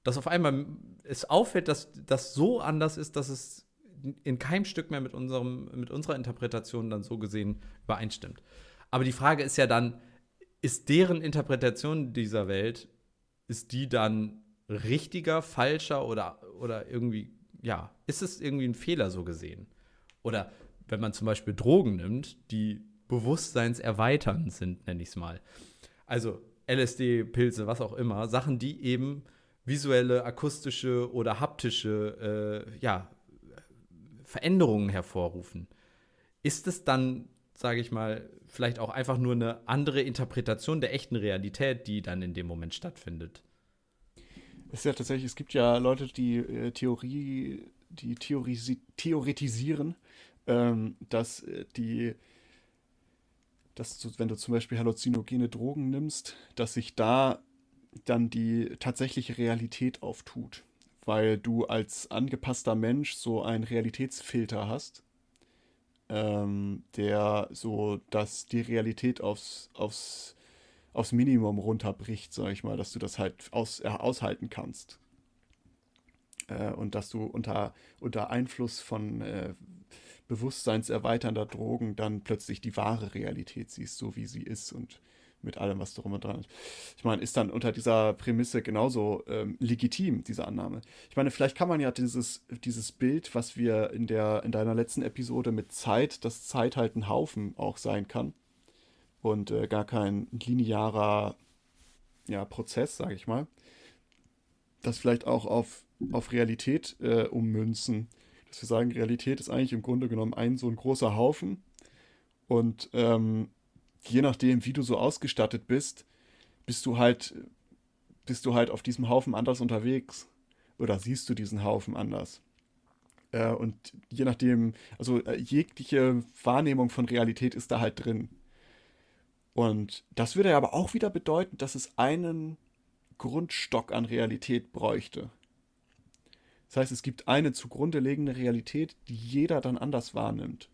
Dass auf einmal es auffällt, dass das so anders ist, dass es in keinem Stück mehr mit, unserem, mit unserer Interpretation dann so gesehen übereinstimmt. Aber die Frage ist ja dann, ist deren Interpretation dieser Welt, ist die dann richtiger, falscher oder, oder irgendwie, ja, ist es irgendwie ein Fehler so gesehen? Oder wenn man zum Beispiel Drogen nimmt, die bewusstseinserweiternd sind, nenne ich es mal. Also LSD, Pilze, was auch immer, Sachen, die eben visuelle, akustische oder haptische äh, ja, Veränderungen hervorrufen. Ist es dann, sage ich mal, vielleicht auch einfach nur eine andere Interpretation der echten Realität, die dann in dem Moment stattfindet? Es ist ja tatsächlich, es gibt ja Leute, die äh, Theorie, die Theorisi theoretisieren, ähm, dass äh, die dass du, wenn du zum Beispiel halluzinogene Drogen nimmst, dass sich da dann die tatsächliche Realität auftut, weil du als angepasster Mensch so einen Realitätsfilter hast, ähm, der so, dass die Realität aufs, aufs, aufs Minimum runterbricht, sag ich mal, dass du das halt aus, äh, aushalten kannst. Äh, und dass du unter, unter Einfluss von äh, bewusstseinserweiternder Drogen dann plötzlich die wahre Realität siehst, so wie sie ist und mit allem, was darum und dran ist. Ich meine, ist dann unter dieser Prämisse genauso ähm, legitim, diese Annahme. Ich meine, vielleicht kann man ja dieses, dieses Bild, was wir in, der, in deiner letzten Episode mit Zeit, dass Zeit halt ein Haufen auch sein kann und äh, gar kein linearer ja, Prozess, sage ich mal, das vielleicht auch auf, auf Realität äh, ummünzen dass wir sagen, Realität ist eigentlich im Grunde genommen ein so ein großer Haufen. Und ähm, je nachdem, wie du so ausgestattet bist, bist du halt, bist du halt auf diesem Haufen anders unterwegs. Oder siehst du diesen Haufen anders. Äh, und je nachdem, also äh, jegliche Wahrnehmung von Realität ist da halt drin. Und das würde aber auch wieder bedeuten, dass es einen Grundstock an Realität bräuchte. Das heißt, es gibt eine zugrunde liegende Realität, die jeder dann anders wahrnimmt.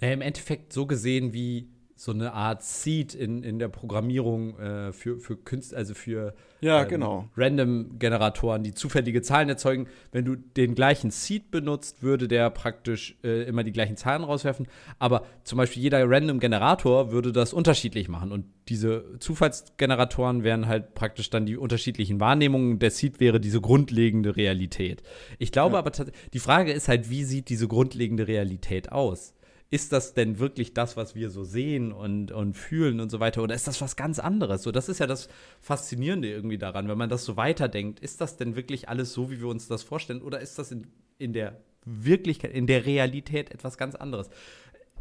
Naja, im Endeffekt so gesehen wie so eine Art Seed in, in der Programmierung äh, für, für Künstler, also für ja, ähm, genau. Random-Generatoren, die zufällige Zahlen erzeugen. Wenn du den gleichen Seed benutzt, würde der praktisch äh, immer die gleichen Zahlen rauswerfen. Aber zum Beispiel jeder Random-Generator würde das unterschiedlich machen. Und diese Zufallsgeneratoren wären halt praktisch dann die unterschiedlichen Wahrnehmungen. Der Seed wäre diese grundlegende Realität. Ich glaube ja. aber, die Frage ist halt, wie sieht diese grundlegende Realität aus? Ist das denn wirklich das, was wir so sehen und, und fühlen und so weiter? Oder ist das was ganz anderes? So, das ist ja das Faszinierende irgendwie daran, wenn man das so weiterdenkt. Ist das denn wirklich alles so, wie wir uns das vorstellen? Oder ist das in, in der Wirklichkeit, in der Realität etwas ganz anderes?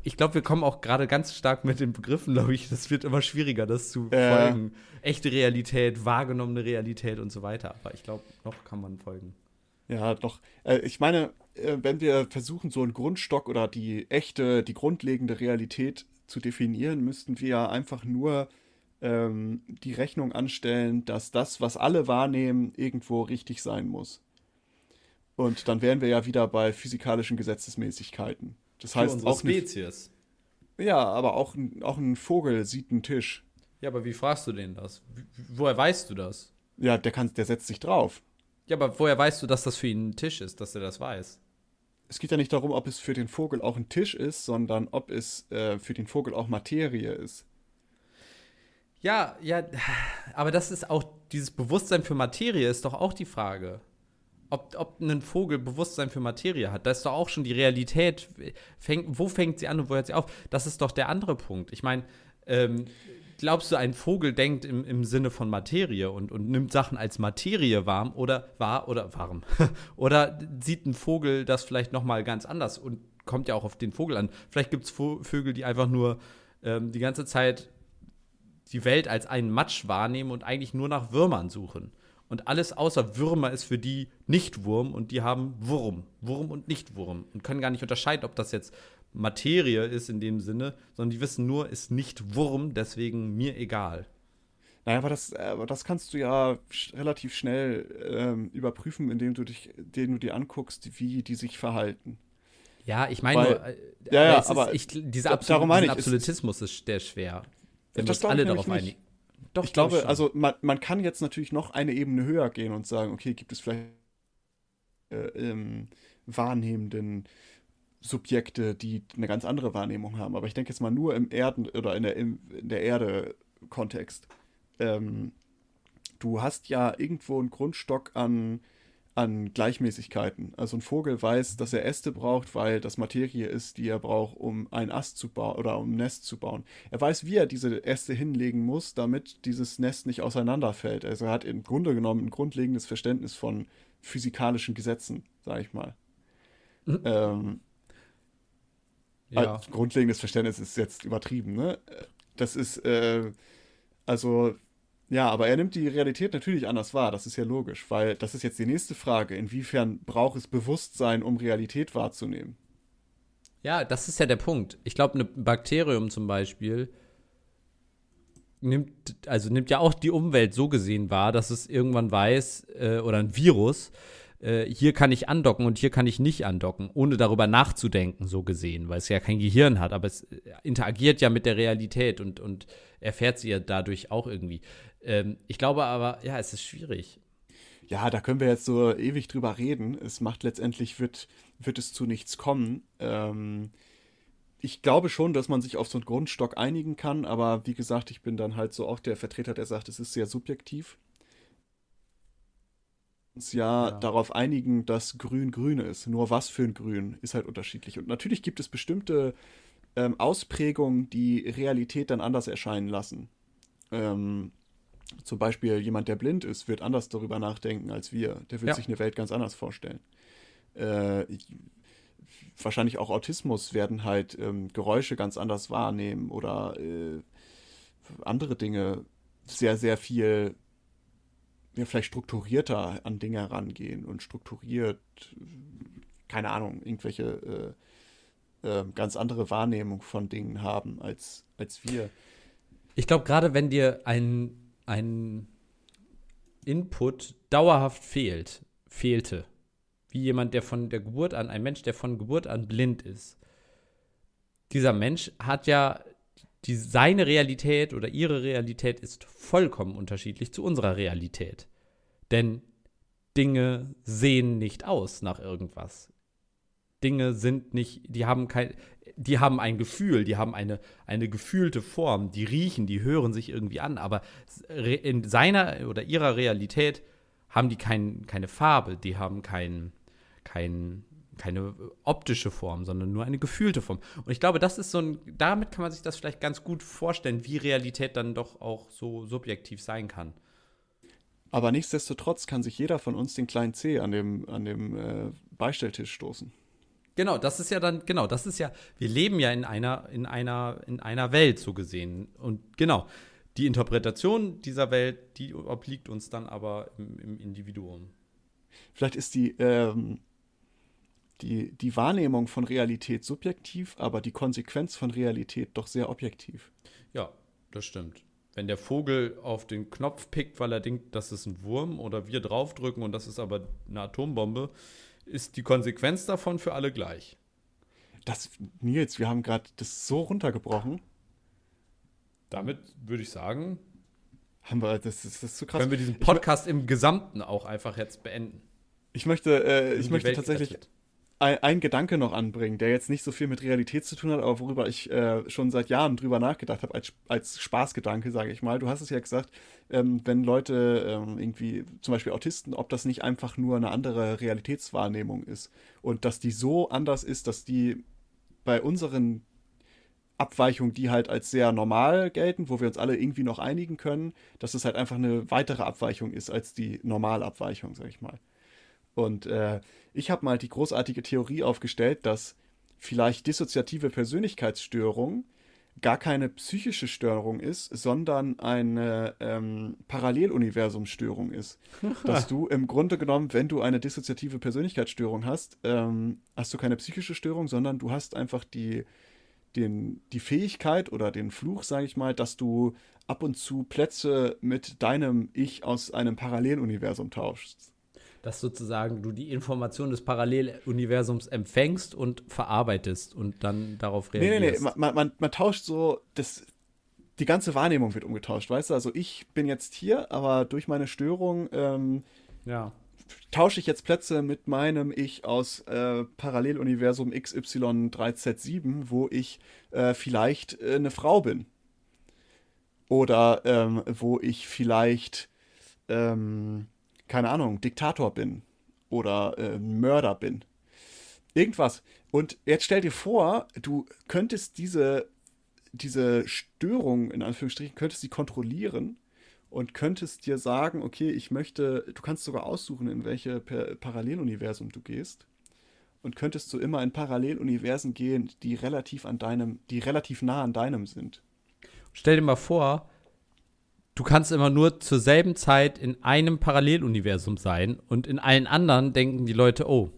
Ich glaube, wir kommen auch gerade ganz stark mit den Begriffen, glaube ich. Das wird immer schwieriger, das zu äh. folgen. Echte Realität, wahrgenommene Realität und so weiter. Aber ich glaube, noch kann man folgen. Ja, doch. Äh, ich meine, äh, wenn wir versuchen, so einen Grundstock oder die echte, die grundlegende Realität zu definieren, müssten wir ja einfach nur ähm, die Rechnung anstellen, dass das, was alle wahrnehmen, irgendwo richtig sein muss. Und dann wären wir ja wieder bei physikalischen Gesetzesmäßigkeiten. Das Für heißt auch Spezies. Eine, ja, aber auch, auch ein Vogel sieht einen Tisch. Ja, aber wie fragst du den das? Woher weißt du das? Ja, der kann, der setzt sich drauf. Ja, aber woher weißt du, dass das für ihn ein Tisch ist, dass er das weiß? Es geht ja nicht darum, ob es für den Vogel auch ein Tisch ist, sondern ob es äh, für den Vogel auch Materie ist. Ja, ja, aber das ist auch, dieses Bewusstsein für Materie ist doch auch die Frage. Ob, ob ein Vogel Bewusstsein für Materie hat, da ist doch auch schon die Realität. Fängt, wo fängt sie an und wo hört sie auf? Das ist doch der andere Punkt. Ich meine, ähm, glaubst du, ein Vogel denkt im, im Sinne von Materie und, und nimmt Sachen als Materie warm oder wahr oder warm? oder sieht ein Vogel das vielleicht noch mal ganz anders und kommt ja auch auf den Vogel an. Vielleicht gibt es Vögel, die einfach nur ähm, die ganze Zeit die Welt als einen Matsch wahrnehmen und eigentlich nur nach Würmern suchen. Und alles außer Würmer ist für die nicht Wurm und die haben Wurm. Wurm und nicht Wurm. Und können gar nicht unterscheiden, ob das jetzt Materie ist in dem Sinne, sondern die wissen nur, ist nicht Wurm, deswegen mir egal. Naja, aber das, aber das kannst du ja relativ schnell ähm, überprüfen, indem du dich, indem du dir anguckst, wie die sich verhalten. Ja, ich meine, nur, äh, ja, ja, aber ist, ich, dieser Absolut, darum meine Absolutismus ist, ist der schwer. Wenn wir uns alle darauf einigen. Doch, ich glaube, also man, man kann jetzt natürlich noch eine Ebene höher gehen und sagen, okay, gibt es vielleicht äh, ähm, wahrnehmenden Subjekte, die eine ganz andere Wahrnehmung haben. Aber ich denke jetzt mal nur im Erden oder in der, in der Erde-Kontext. Ähm, du hast ja irgendwo einen Grundstock an, an Gleichmäßigkeiten. Also ein Vogel weiß, dass er Äste braucht, weil das Materie ist, die er braucht, um ein Ast zu bauen oder um ein Nest zu bauen. Er weiß, wie er diese Äste hinlegen muss, damit dieses Nest nicht auseinanderfällt. Also er hat im Grunde genommen ein grundlegendes Verständnis von physikalischen Gesetzen, sag ich mal. Mhm. Ähm, ja. Also, grundlegendes Verständnis ist jetzt übertrieben, ne? Das ist, äh, also, ja, aber er nimmt die Realität natürlich anders wahr, das ist ja logisch, weil das ist jetzt die nächste Frage. Inwiefern braucht es Bewusstsein, um Realität wahrzunehmen? Ja, das ist ja der Punkt. Ich glaube, ein Bakterium zum Beispiel nimmt, also nimmt ja auch die Umwelt so gesehen wahr, dass es irgendwann weiß, äh, oder ein Virus, äh, hier kann ich andocken und hier kann ich nicht andocken, ohne darüber nachzudenken, so gesehen, weil es ja kein Gehirn hat, aber es äh, interagiert ja mit der Realität und, und erfährt sie ja dadurch auch irgendwie. Ähm, ich glaube aber, ja, es ist schwierig. Ja, da können wir jetzt so ewig drüber reden. Es macht letztendlich, wird, wird es zu nichts kommen. Ähm, ich glaube schon, dass man sich auf so einen Grundstock einigen kann, aber wie gesagt, ich bin dann halt so auch der Vertreter, der sagt, es ist sehr subjektiv uns ja, ja, darauf einigen, dass Grün grün ist. Nur was für ein Grün ist halt unterschiedlich. Und natürlich gibt es bestimmte ähm, Ausprägungen, die Realität dann anders erscheinen lassen. Ähm, zum Beispiel jemand, der blind ist, wird anders darüber nachdenken als wir. Der wird ja. sich eine Welt ganz anders vorstellen. Äh, wahrscheinlich auch Autismus werden halt ähm, Geräusche ganz anders wahrnehmen oder äh, andere Dinge sehr, sehr viel ja, vielleicht strukturierter an Dinge herangehen und strukturiert, keine Ahnung, irgendwelche äh, äh, ganz andere Wahrnehmung von Dingen haben als, als wir. Ich glaube, gerade wenn dir ein, ein Input dauerhaft fehlt, fehlte, wie jemand, der von der Geburt an, ein Mensch, der von Geburt an blind ist, dieser Mensch hat ja die, seine Realität oder ihre Realität ist vollkommen unterschiedlich zu unserer Realität. Denn Dinge sehen nicht aus nach irgendwas. Dinge sind nicht, die haben kein, die haben ein Gefühl, die haben eine, eine gefühlte Form, die riechen, die hören sich irgendwie an, aber in seiner oder ihrer Realität haben die kein, keine Farbe, die haben kein, kein, keine optische Form, sondern nur eine gefühlte Form. Und ich glaube, das ist so ein, damit kann man sich das vielleicht ganz gut vorstellen, wie Realität dann doch auch so subjektiv sein kann. Aber nichtsdestotrotz kann sich jeder von uns den kleinen C an dem, an dem äh, Beistelltisch stoßen. Genau, das ist ja dann, genau, das ist ja, wir leben ja in einer, in einer, in einer Welt so gesehen. Und genau, die Interpretation dieser Welt, die obliegt uns dann aber im, im Individuum. Vielleicht ist die, ähm, die, die Wahrnehmung von Realität subjektiv, aber die Konsequenz von Realität doch sehr objektiv. Ja, das stimmt. Wenn der Vogel auf den Knopf pickt, weil er denkt, das ist ein Wurm, oder wir draufdrücken und das ist aber eine Atombombe, ist die Konsequenz davon für alle gleich. Das, Nils, wir haben gerade das so runtergebrochen. Damit würde ich sagen, haben wir, das ist, das ist so krass. Können wir diesen Podcast ich, im Gesamten auch einfach jetzt beenden. Ich möchte, äh, ich möchte tatsächlich gerettet ein, Gedanke noch anbringen, der jetzt nicht so viel mit Realität zu tun hat, aber worüber ich äh, schon seit Jahren drüber nachgedacht habe, als, als Spaßgedanke, sage ich mal. Du hast es ja gesagt, ähm, wenn Leute ähm, irgendwie, zum Beispiel Autisten, ob das nicht einfach nur eine andere Realitätswahrnehmung ist und dass die so anders ist, dass die bei unseren Abweichungen, die halt als sehr normal gelten, wo wir uns alle irgendwie noch einigen können, dass es halt einfach eine weitere Abweichung ist als die Normalabweichung, sag ich mal. Und äh, ich habe mal die großartige Theorie aufgestellt, dass vielleicht dissoziative Persönlichkeitsstörung gar keine psychische Störung ist, sondern eine ähm, Paralleluniversumsstörung ist. Dass du im Grunde genommen, wenn du eine dissoziative Persönlichkeitsstörung hast, ähm, hast du keine psychische Störung, sondern du hast einfach die, den, die Fähigkeit oder den Fluch, sage ich mal, dass du ab und zu Plätze mit deinem Ich aus einem Paralleluniversum tauschst dass sozusagen du die Information des Paralleluniversums empfängst und verarbeitest und dann darauf reagierst. Nee, nee, nee, man, man, man tauscht so das, die ganze Wahrnehmung wird umgetauscht, weißt du? Also ich bin jetzt hier, aber durch meine Störung ähm, ja. tausche ich jetzt Plätze mit meinem Ich aus äh, Paralleluniversum XY3Z7, wo ich äh, vielleicht äh, eine Frau bin. Oder ähm, wo ich vielleicht, ähm, keine Ahnung, Diktator bin. Oder äh, Mörder bin. Irgendwas. Und jetzt stell dir vor, du könntest diese, diese Störung, in Anführungsstrichen, könntest sie kontrollieren und könntest dir sagen, okay, ich möchte, du kannst sogar aussuchen, in welche Paralleluniversum du gehst. Und könntest so immer in Paralleluniversen gehen, die relativ an deinem, die relativ nah an deinem sind. Stell dir mal vor, du kannst immer nur zur selben Zeit in einem Paralleluniversum sein und in allen anderen denken die Leute, oh,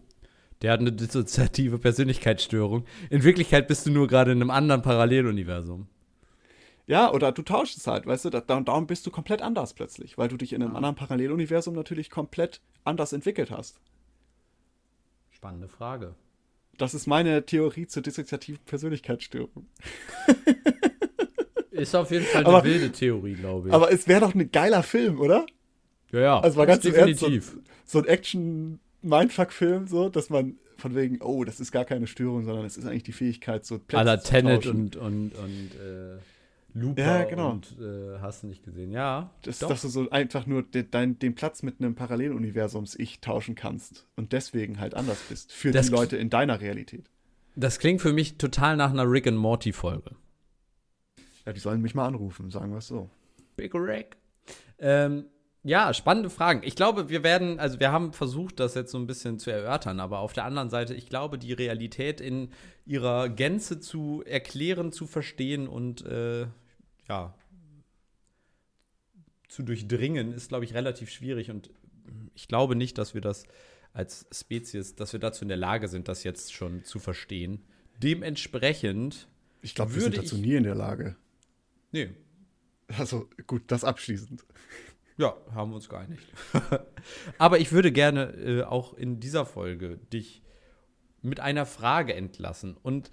der hat eine dissoziative Persönlichkeitsstörung. In Wirklichkeit bist du nur gerade in einem anderen Paralleluniversum. Ja, oder du tauschst es halt, weißt du, da, darum bist du komplett anders plötzlich, weil du dich in einem ja. anderen Paralleluniversum natürlich komplett anders entwickelt hast. Spannende Frage. Das ist meine Theorie zur dissoziativen Persönlichkeitsstörung. Ist auf jeden Fall eine aber, wilde Theorie, glaube ich. Aber es wäre doch ein geiler Film, oder? Ja, ja. Also war ganz definitiv. Ernst, so, so ein Action- Mindfuck-Film, so, dass man von wegen, oh, das ist gar keine Störung, sondern es ist eigentlich die Fähigkeit, so Plätze Aller Tenet und, und, und äh, Looper ja, genau. und äh, hast du nicht gesehen. Ja, das, Dass du so einfach nur de, dein, den Platz mit einem Paralleluniversums-Ich tauschen kannst und deswegen halt anders bist für das die Leute in deiner Realität. Das klingt für mich total nach einer Rick and Morty-Folge. Ja, die sollen mich mal anrufen, sagen wir es so. Big Rick. Ähm, ja, spannende Fragen. Ich glaube, wir werden, also wir haben versucht, das jetzt so ein bisschen zu erörtern, aber auf der anderen Seite, ich glaube, die Realität in ihrer Gänze zu erklären, zu verstehen und äh, ja, zu durchdringen, ist, glaube ich, relativ schwierig. Und ich glaube nicht, dass wir das als Spezies, dass wir dazu in der Lage sind, das jetzt schon zu verstehen. Dementsprechend. Ich glaube, wir sind dazu nie in der Lage. Nee. Also gut, das abschließend. Ja, haben wir uns geeinigt. Aber ich würde gerne äh, auch in dieser Folge dich mit einer Frage entlassen. Und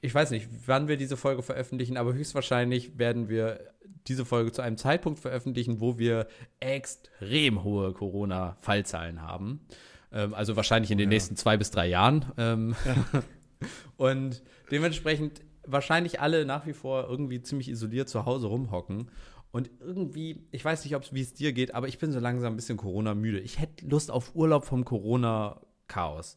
ich weiß nicht, wann wir diese Folge veröffentlichen, aber höchstwahrscheinlich werden wir diese Folge zu einem Zeitpunkt veröffentlichen, wo wir extrem hohe Corona-Fallzahlen haben. Ähm, also wahrscheinlich in den ja. nächsten zwei bis drei Jahren. Ähm, ja. Und dementsprechend wahrscheinlich alle nach wie vor irgendwie ziemlich isoliert zu Hause rumhocken. Und irgendwie, ich weiß nicht, wie es dir geht, aber ich bin so langsam ein bisschen Corona-müde. Ich hätte Lust auf Urlaub vom Corona-Chaos.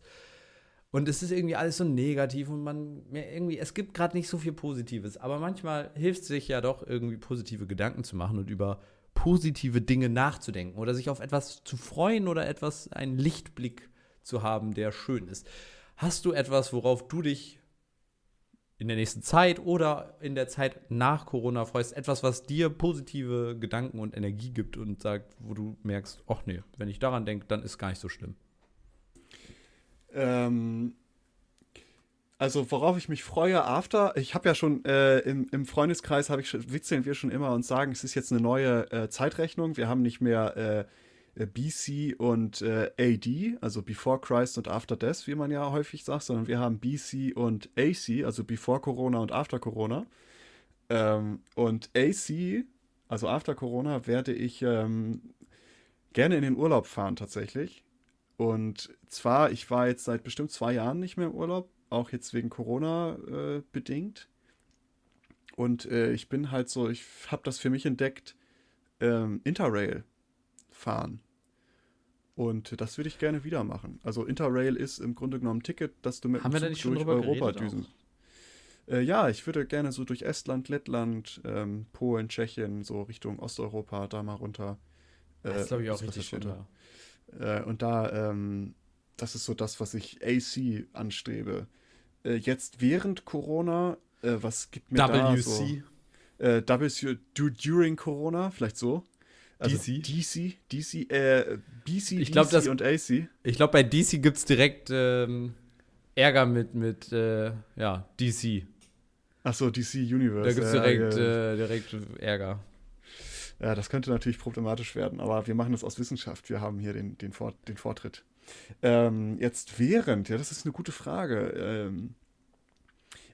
Und es ist irgendwie alles so negativ und man irgendwie, es gibt gerade nicht so viel Positives. Aber manchmal hilft es sich ja doch irgendwie positive Gedanken zu machen und über positive Dinge nachzudenken oder sich auf etwas zu freuen oder etwas, einen Lichtblick zu haben, der schön ist. Hast du etwas, worauf du dich in der nächsten Zeit oder in der Zeit nach Corona freust, etwas, was dir positive Gedanken und Energie gibt und sagt, wo du merkst, ach nee, wenn ich daran denke, dann ist gar nicht so schlimm. Ähm, also worauf ich mich freue, After, ich habe ja schon äh, im, im, Freundeskreis, habe ich witzeln wir schon immer und sagen, es ist jetzt eine neue äh, Zeitrechnung. Wir haben nicht mehr äh, BC und äh, AD, also Before Christ und After Death, wie man ja häufig sagt, sondern wir haben BC und AC, also Before Corona und After Corona. Ähm, und AC, also After Corona, werde ich ähm, gerne in den Urlaub fahren tatsächlich. Und zwar, ich war jetzt seit bestimmt zwei Jahren nicht mehr im Urlaub, auch jetzt wegen Corona äh, bedingt. Und äh, ich bin halt so, ich habe das für mich entdeckt, ähm, Interrail fahren. Und das würde ich gerne wieder machen. Also Interrail ist im Grunde genommen ein Ticket, dass du mit Haben dem Zug durch Europa düsen. Äh, ja, ich würde gerne so durch Estland, Lettland, ähm, Polen, Tschechien, so Richtung Osteuropa, da mal runter. Äh, das glaube ich auch richtig runter. Äh, und da, ähm, das ist so das, was ich AC anstrebe. Äh, jetzt während Corona, äh, was gibt mir WC. da so? Äh, WC during Corona, vielleicht so. Also DC? DC, DC, äh, BC, ich glaub, DC das, und AC. Ich glaube, bei DC gibt es direkt ähm, Ärger mit, mit äh, ja, DC. Achso, DC Universe. Da gibt es direkt, ja, äh, direkt Ärger. Ja, das könnte natürlich problematisch werden, aber wir machen das aus Wissenschaft. Wir haben hier den, den, Vor den Vortritt. Ähm, jetzt während, ja, das ist eine gute Frage. Ähm,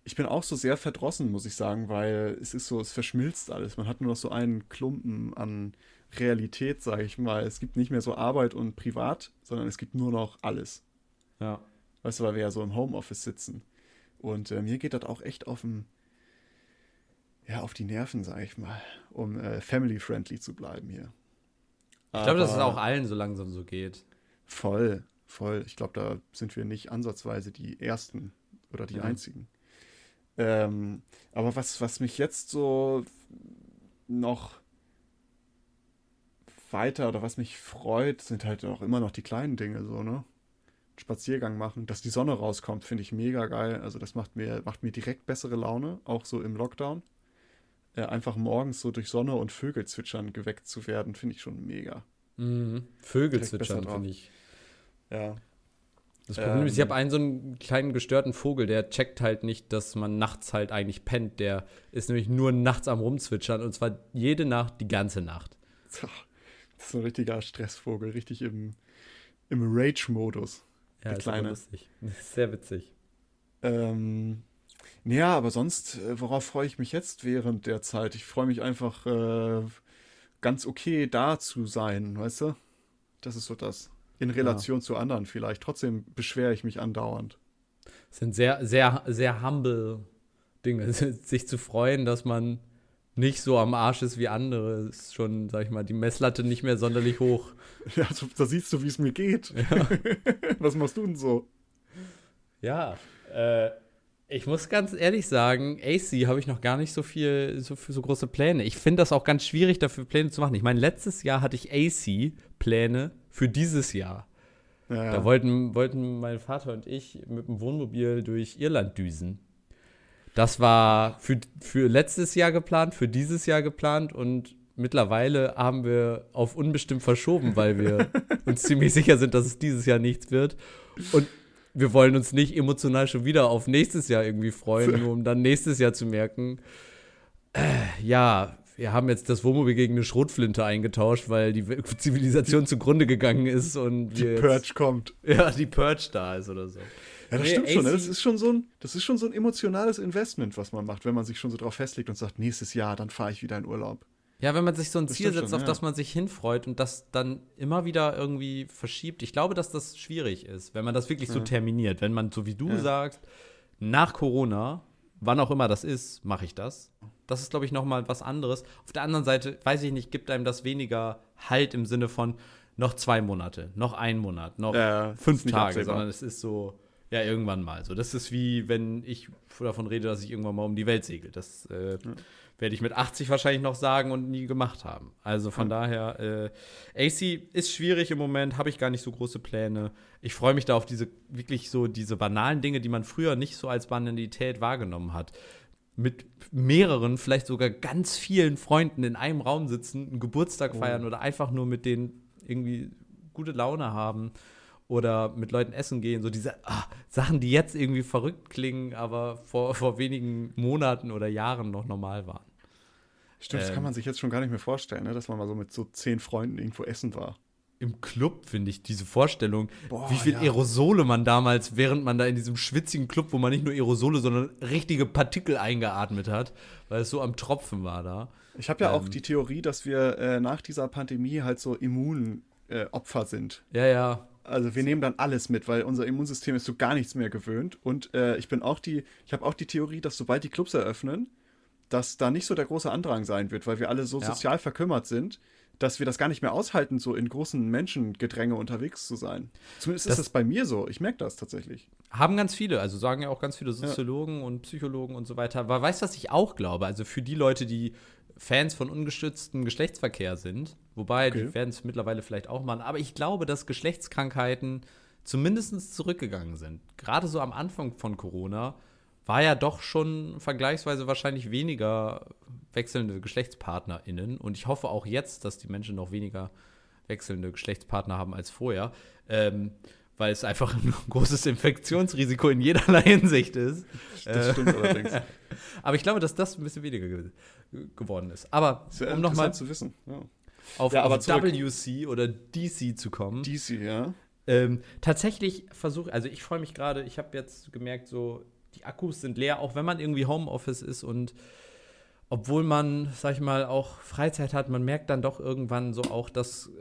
ich bin auch so sehr verdrossen, muss ich sagen, weil es ist so, es verschmilzt alles. Man hat nur noch so einen Klumpen an Realität, sage ich mal. Es gibt nicht mehr so Arbeit und Privat, sondern es gibt nur noch alles. Ja. Weißt du, weil wir ja so im Homeoffice sitzen. Und äh, mir geht das auch echt auf den, ja, auf die Nerven, sage ich mal, um äh, family-friendly zu bleiben hier. Ich glaube, dass es auch allen so langsam so geht. Voll, voll. Ich glaube, da sind wir nicht ansatzweise die Ersten oder die Ja. Einzigen. Ähm, aber was, was mich jetzt so noch weiter oder was mich freut, sind halt auch immer noch die kleinen Dinge, so, ne? Spaziergang machen, dass die Sonne rauskommt, finde ich mega geil. Also das macht mir, macht mir direkt bessere Laune, auch so im Lockdown. Äh, einfach morgens so durch Sonne und Vögel zwitschern geweckt zu werden, finde ich schon mega. Mhm. Vögel zwitschern, finde ich. Ja. Das Problem Ähm. ist, ich habe einen so einen kleinen gestörten Vogel, der checkt halt nicht, dass man nachts halt eigentlich pennt. Der ist nämlich nur nachts am Rumzwitschern und zwar jede Nacht, die ganze Nacht. Das ist ein richtiger Stressvogel, richtig im, im Rage-Modus. Ja, Der ist Kleine. lustig. Ist sehr witzig. Ähm, ja, aber sonst, äh, worauf freue ich mich jetzt während der Zeit? Ich freue mich einfach äh, ganz okay da zu sein, weißt du? Das ist so das. In Relation zu anderen vielleicht. Trotzdem beschwere ich mich andauernd. Das sind sehr, sehr, sehr humble Dinge. Sich zu freuen, dass man nicht so am Arsch ist wie andere, ist schon, sag ich mal, die Messlatte nicht mehr sonderlich hoch. Ja, so, da siehst du, wie es mir geht. Was machst du denn so? Ja, äh, ich muss ganz ehrlich sagen, AC habe ich noch gar nicht so viel, so, so große Pläne. Ich finde das auch ganz schwierig, dafür Pläne zu machen. Ich meine, letztes Jahr hatte ich AC-Pläne für dieses Jahr. Ja, ja. Da wollten, wollten mein Vater und ich mit dem Wohnmobil durch Irland düsen. Das war für, für letztes Jahr geplant, für dieses Jahr geplant und mittlerweile haben wir auf unbestimmt verschoben, weil wir uns ziemlich sicher sind, dass es dieses Jahr nichts wird. Und wir wollen uns nicht emotional schon wieder auf nächstes Jahr irgendwie freuen, nur um dann nächstes Jahr zu merken, äh, ja, wir haben jetzt das Wohnmobil gegen eine Schrotflinte eingetauscht, weil die Zivilisation zugrunde gegangen ist und die Purge kommt. ja, die Purge da ist oder so. Ja, das stimmt schon. Ne? Das ist schon, so ein, das ist schon so ein emotionales Investment, was man macht, wenn man sich schon so drauf festlegt und sagt, nächstes Jahr, dann fahre ich wieder in Urlaub. Ja, wenn man sich so ein Das Ziel setzt, schon, auf ja. das man sich hinfreut und das dann immer wieder irgendwie verschiebt. Ich glaube, dass das schwierig ist, wenn man das wirklich so terminiert. Wenn man, so wie du Ja. sagst, nach Corona, wann auch immer das ist, mache ich das. Das ist, glaube ich, noch mal was anderes. Auf der anderen Seite, weiß ich nicht, gibt einem das weniger Halt im Sinne von noch zwei Monate, noch ein Monat, noch Ja, fünf Tage, absehbar. sondern es ist so, ja, irgendwann mal. So, das ist wie, wenn ich davon rede, dass ich irgendwann mal um die Welt segel. Das äh, werde ich mit 80 wahrscheinlich noch sagen und nie gemacht haben. Also von daher, äh, AC ist schwierig im Moment, habe ich gar nicht so große Pläne. Ich freue mich da auf diese wirklich so diese banalen Dinge, die man früher nicht so als Banalität wahrgenommen hat. Mit mehreren, vielleicht sogar ganz vielen Freunden in einem Raum sitzen, einen Geburtstag feiern oder einfach nur mit denen irgendwie gute Laune haben oder mit Leuten essen gehen. So diese ah, Sachen, die jetzt irgendwie verrückt klingen, aber vor, vor wenigen Monaten oder Jahren noch normal waren. Stimmt, das Ähm. kann man sich jetzt schon gar nicht mehr vorstellen, ne? dass man mal so mit so zehn Freunden irgendwo essen war. Im Club finde ich diese Vorstellung, Boah, wie viel ja. Aerosole man damals, während man da in diesem schwitzigen Club, wo man nicht nur Aerosole, sondern richtige Partikel eingeatmet hat, weil es so am Tropfen war da. Ich habe ja auch Ähm. die Theorie, dass wir äh, nach dieser Pandemie halt so Immunopfer äh, sind. Ja, ja. Also wir nehmen dann alles mit, weil unser Immunsystem ist so gar nichts mehr gewöhnt. Und äh, ich bin auch die, ich habe auch die Theorie, dass sobald die Clubs eröffnen, dass da nicht so der große Andrang sein wird, weil wir alle so Ja. sozial verkümmert sind, dass wir das gar nicht mehr aushalten, so in großen Menschengedränge unterwegs zu sein. Zumindest Das- ist das bei mir so. Ich merke das tatsächlich. Haben ganz viele, also sagen ja auch ganz viele Soziologen und Psychologen und so weiter. Aber weißt du, was ich auch glaube? Also für die Leute, die Fans von ungestütztem Geschlechtsverkehr sind, wobei Okay. die werden es mittlerweile vielleicht auch machen, aber ich glaube, dass Geschlechtskrankheiten zumindest zurückgegangen sind. Gerade so am Anfang von Corona war ja doch schon vergleichsweise wahrscheinlich weniger wechselnde GeschlechtspartnerInnen. Und ich hoffe auch jetzt, dass die Menschen noch weniger wechselnde Geschlechtspartner haben als vorher. Ähm, weil es einfach ein großes Infektionsrisiko in jederlei Hinsicht ist. Das Äh, stimmt allerdings. Aber ich glaube, dass das ein bisschen weniger ge geworden ist. Aber Sehr um nochmal zu wissen. Ja. auf, Ja, auf WC oder DC zu kommen. DC, ja. Ähm, tatsächlich versuche, also ich freue mich gerade, ich habe jetzt gemerkt, so die Akkus sind leer, auch wenn man irgendwie Homeoffice ist und obwohl man, sag ich mal, auch Freizeit hat, man merkt dann doch irgendwann so auch, dass äh,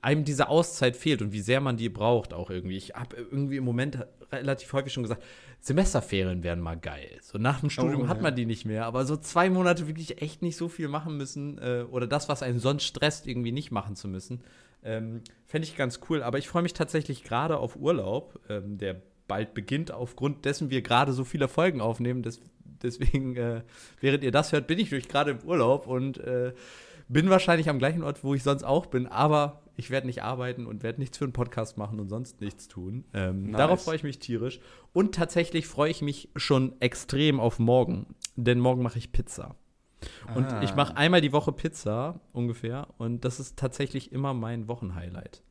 einem diese Auszeit fehlt und wie sehr man die braucht auch irgendwie. Ich habe irgendwie im Moment relativ häufig schon gesagt, Semesterferien wären mal geil. So nach dem Studium oh, hat man die nicht mehr, aber so zwei Monate wirklich echt nicht so viel machen müssen äh, oder das, was einen sonst stresst, irgendwie nicht machen zu müssen, ähm, fände ich ganz cool. Aber ich freue mich tatsächlich gerade auf Urlaub, ähm, der bald beginnt, aufgrund dessen wir gerade so viele Folgen aufnehmen. Das, deswegen, äh, während ihr das hört, bin ich durch gerade im Urlaub und äh, bin wahrscheinlich am gleichen Ort, wo ich sonst auch bin, aber ich werde nicht arbeiten und werde nichts für einen Podcast machen und sonst nichts tun. Ähm, nice. Darauf freue ich mich tierisch. Und tatsächlich freue ich mich schon extrem auf morgen, denn morgen mache ich Pizza. Und ah. ich mache einmal die Woche Pizza ungefähr und das ist tatsächlich immer mein Wochenhighlight.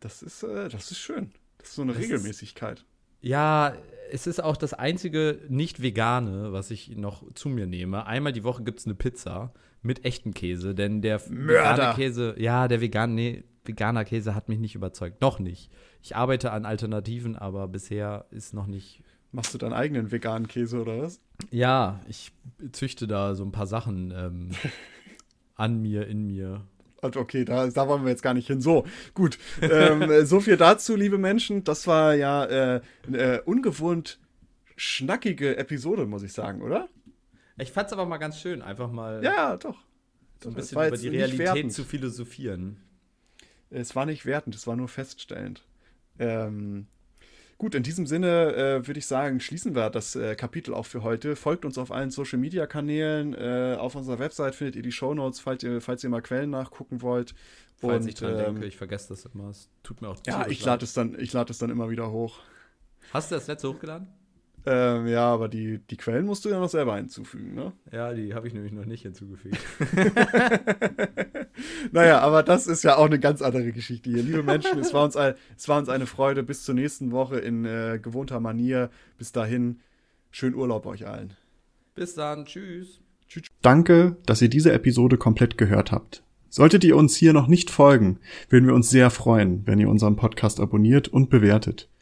Das ist, äh, das ist schön. Das ist so eine das Regelmäßigkeit. Ist, ja, es ist auch das einzige nicht-vegane, was ich noch zu mir nehme. Einmal die Woche gibt es eine Pizza mit echtem Käse, denn der Mörder. vegane Käse, ja, der vegan, nee, veganer Käse hat mich nicht überzeugt. Noch nicht. Ich arbeite an Alternativen, aber bisher ist noch nicht. Machst du deinen eigenen veganen Käse oder was? Ja, ich züchte da so ein paar Sachen ähm, an mir, in mir. Okay, da, da wollen wir jetzt gar nicht hin. So, gut. ähm, so viel dazu, liebe Menschen. Das war ja äh, eine ungewohnt schnackige Episode, muss ich sagen, oder? Ich fand's aber mal ganz schön, einfach mal. Ja, doch. So ein bisschen über die Realität zu philosophieren. Es war nicht wertend, es war nur feststellend. Ähm, Gut, in diesem Sinne äh, würde ich sagen, schließen wir das äh, Kapitel auch für heute. Folgt uns auf allen Social Media Kanälen. Äh, auf unserer Website findet ihr die Show Notes, falls ihr, falls ihr mal Quellen nachgucken wollt. Falls Und, ich dran ähm, denke, ich vergesse das immer. Es tut mir auch Ja, ich lade es, dann, lad es dann immer wieder hoch. Hast du das letzte hochgeladen? Ähm, ja, aber die, die Quellen musst du ja noch selber hinzufügen, ne? Ja, die habe ich nämlich noch nicht hinzugefügt. naja, aber das ist ja auch eine ganz andere Geschichte hier. Liebe Menschen, es war uns, ein, es war uns eine Freude. Bis zur nächsten Woche in äh, gewohnter Manier. Bis dahin, schönen Urlaub euch allen. Bis dann, tschüss. Tschüss. Danke, dass ihr diese Episode komplett gehört habt. Solltet ihr uns hier noch nicht folgen, würden wir uns sehr freuen, wenn ihr unseren Podcast abonniert und bewertet.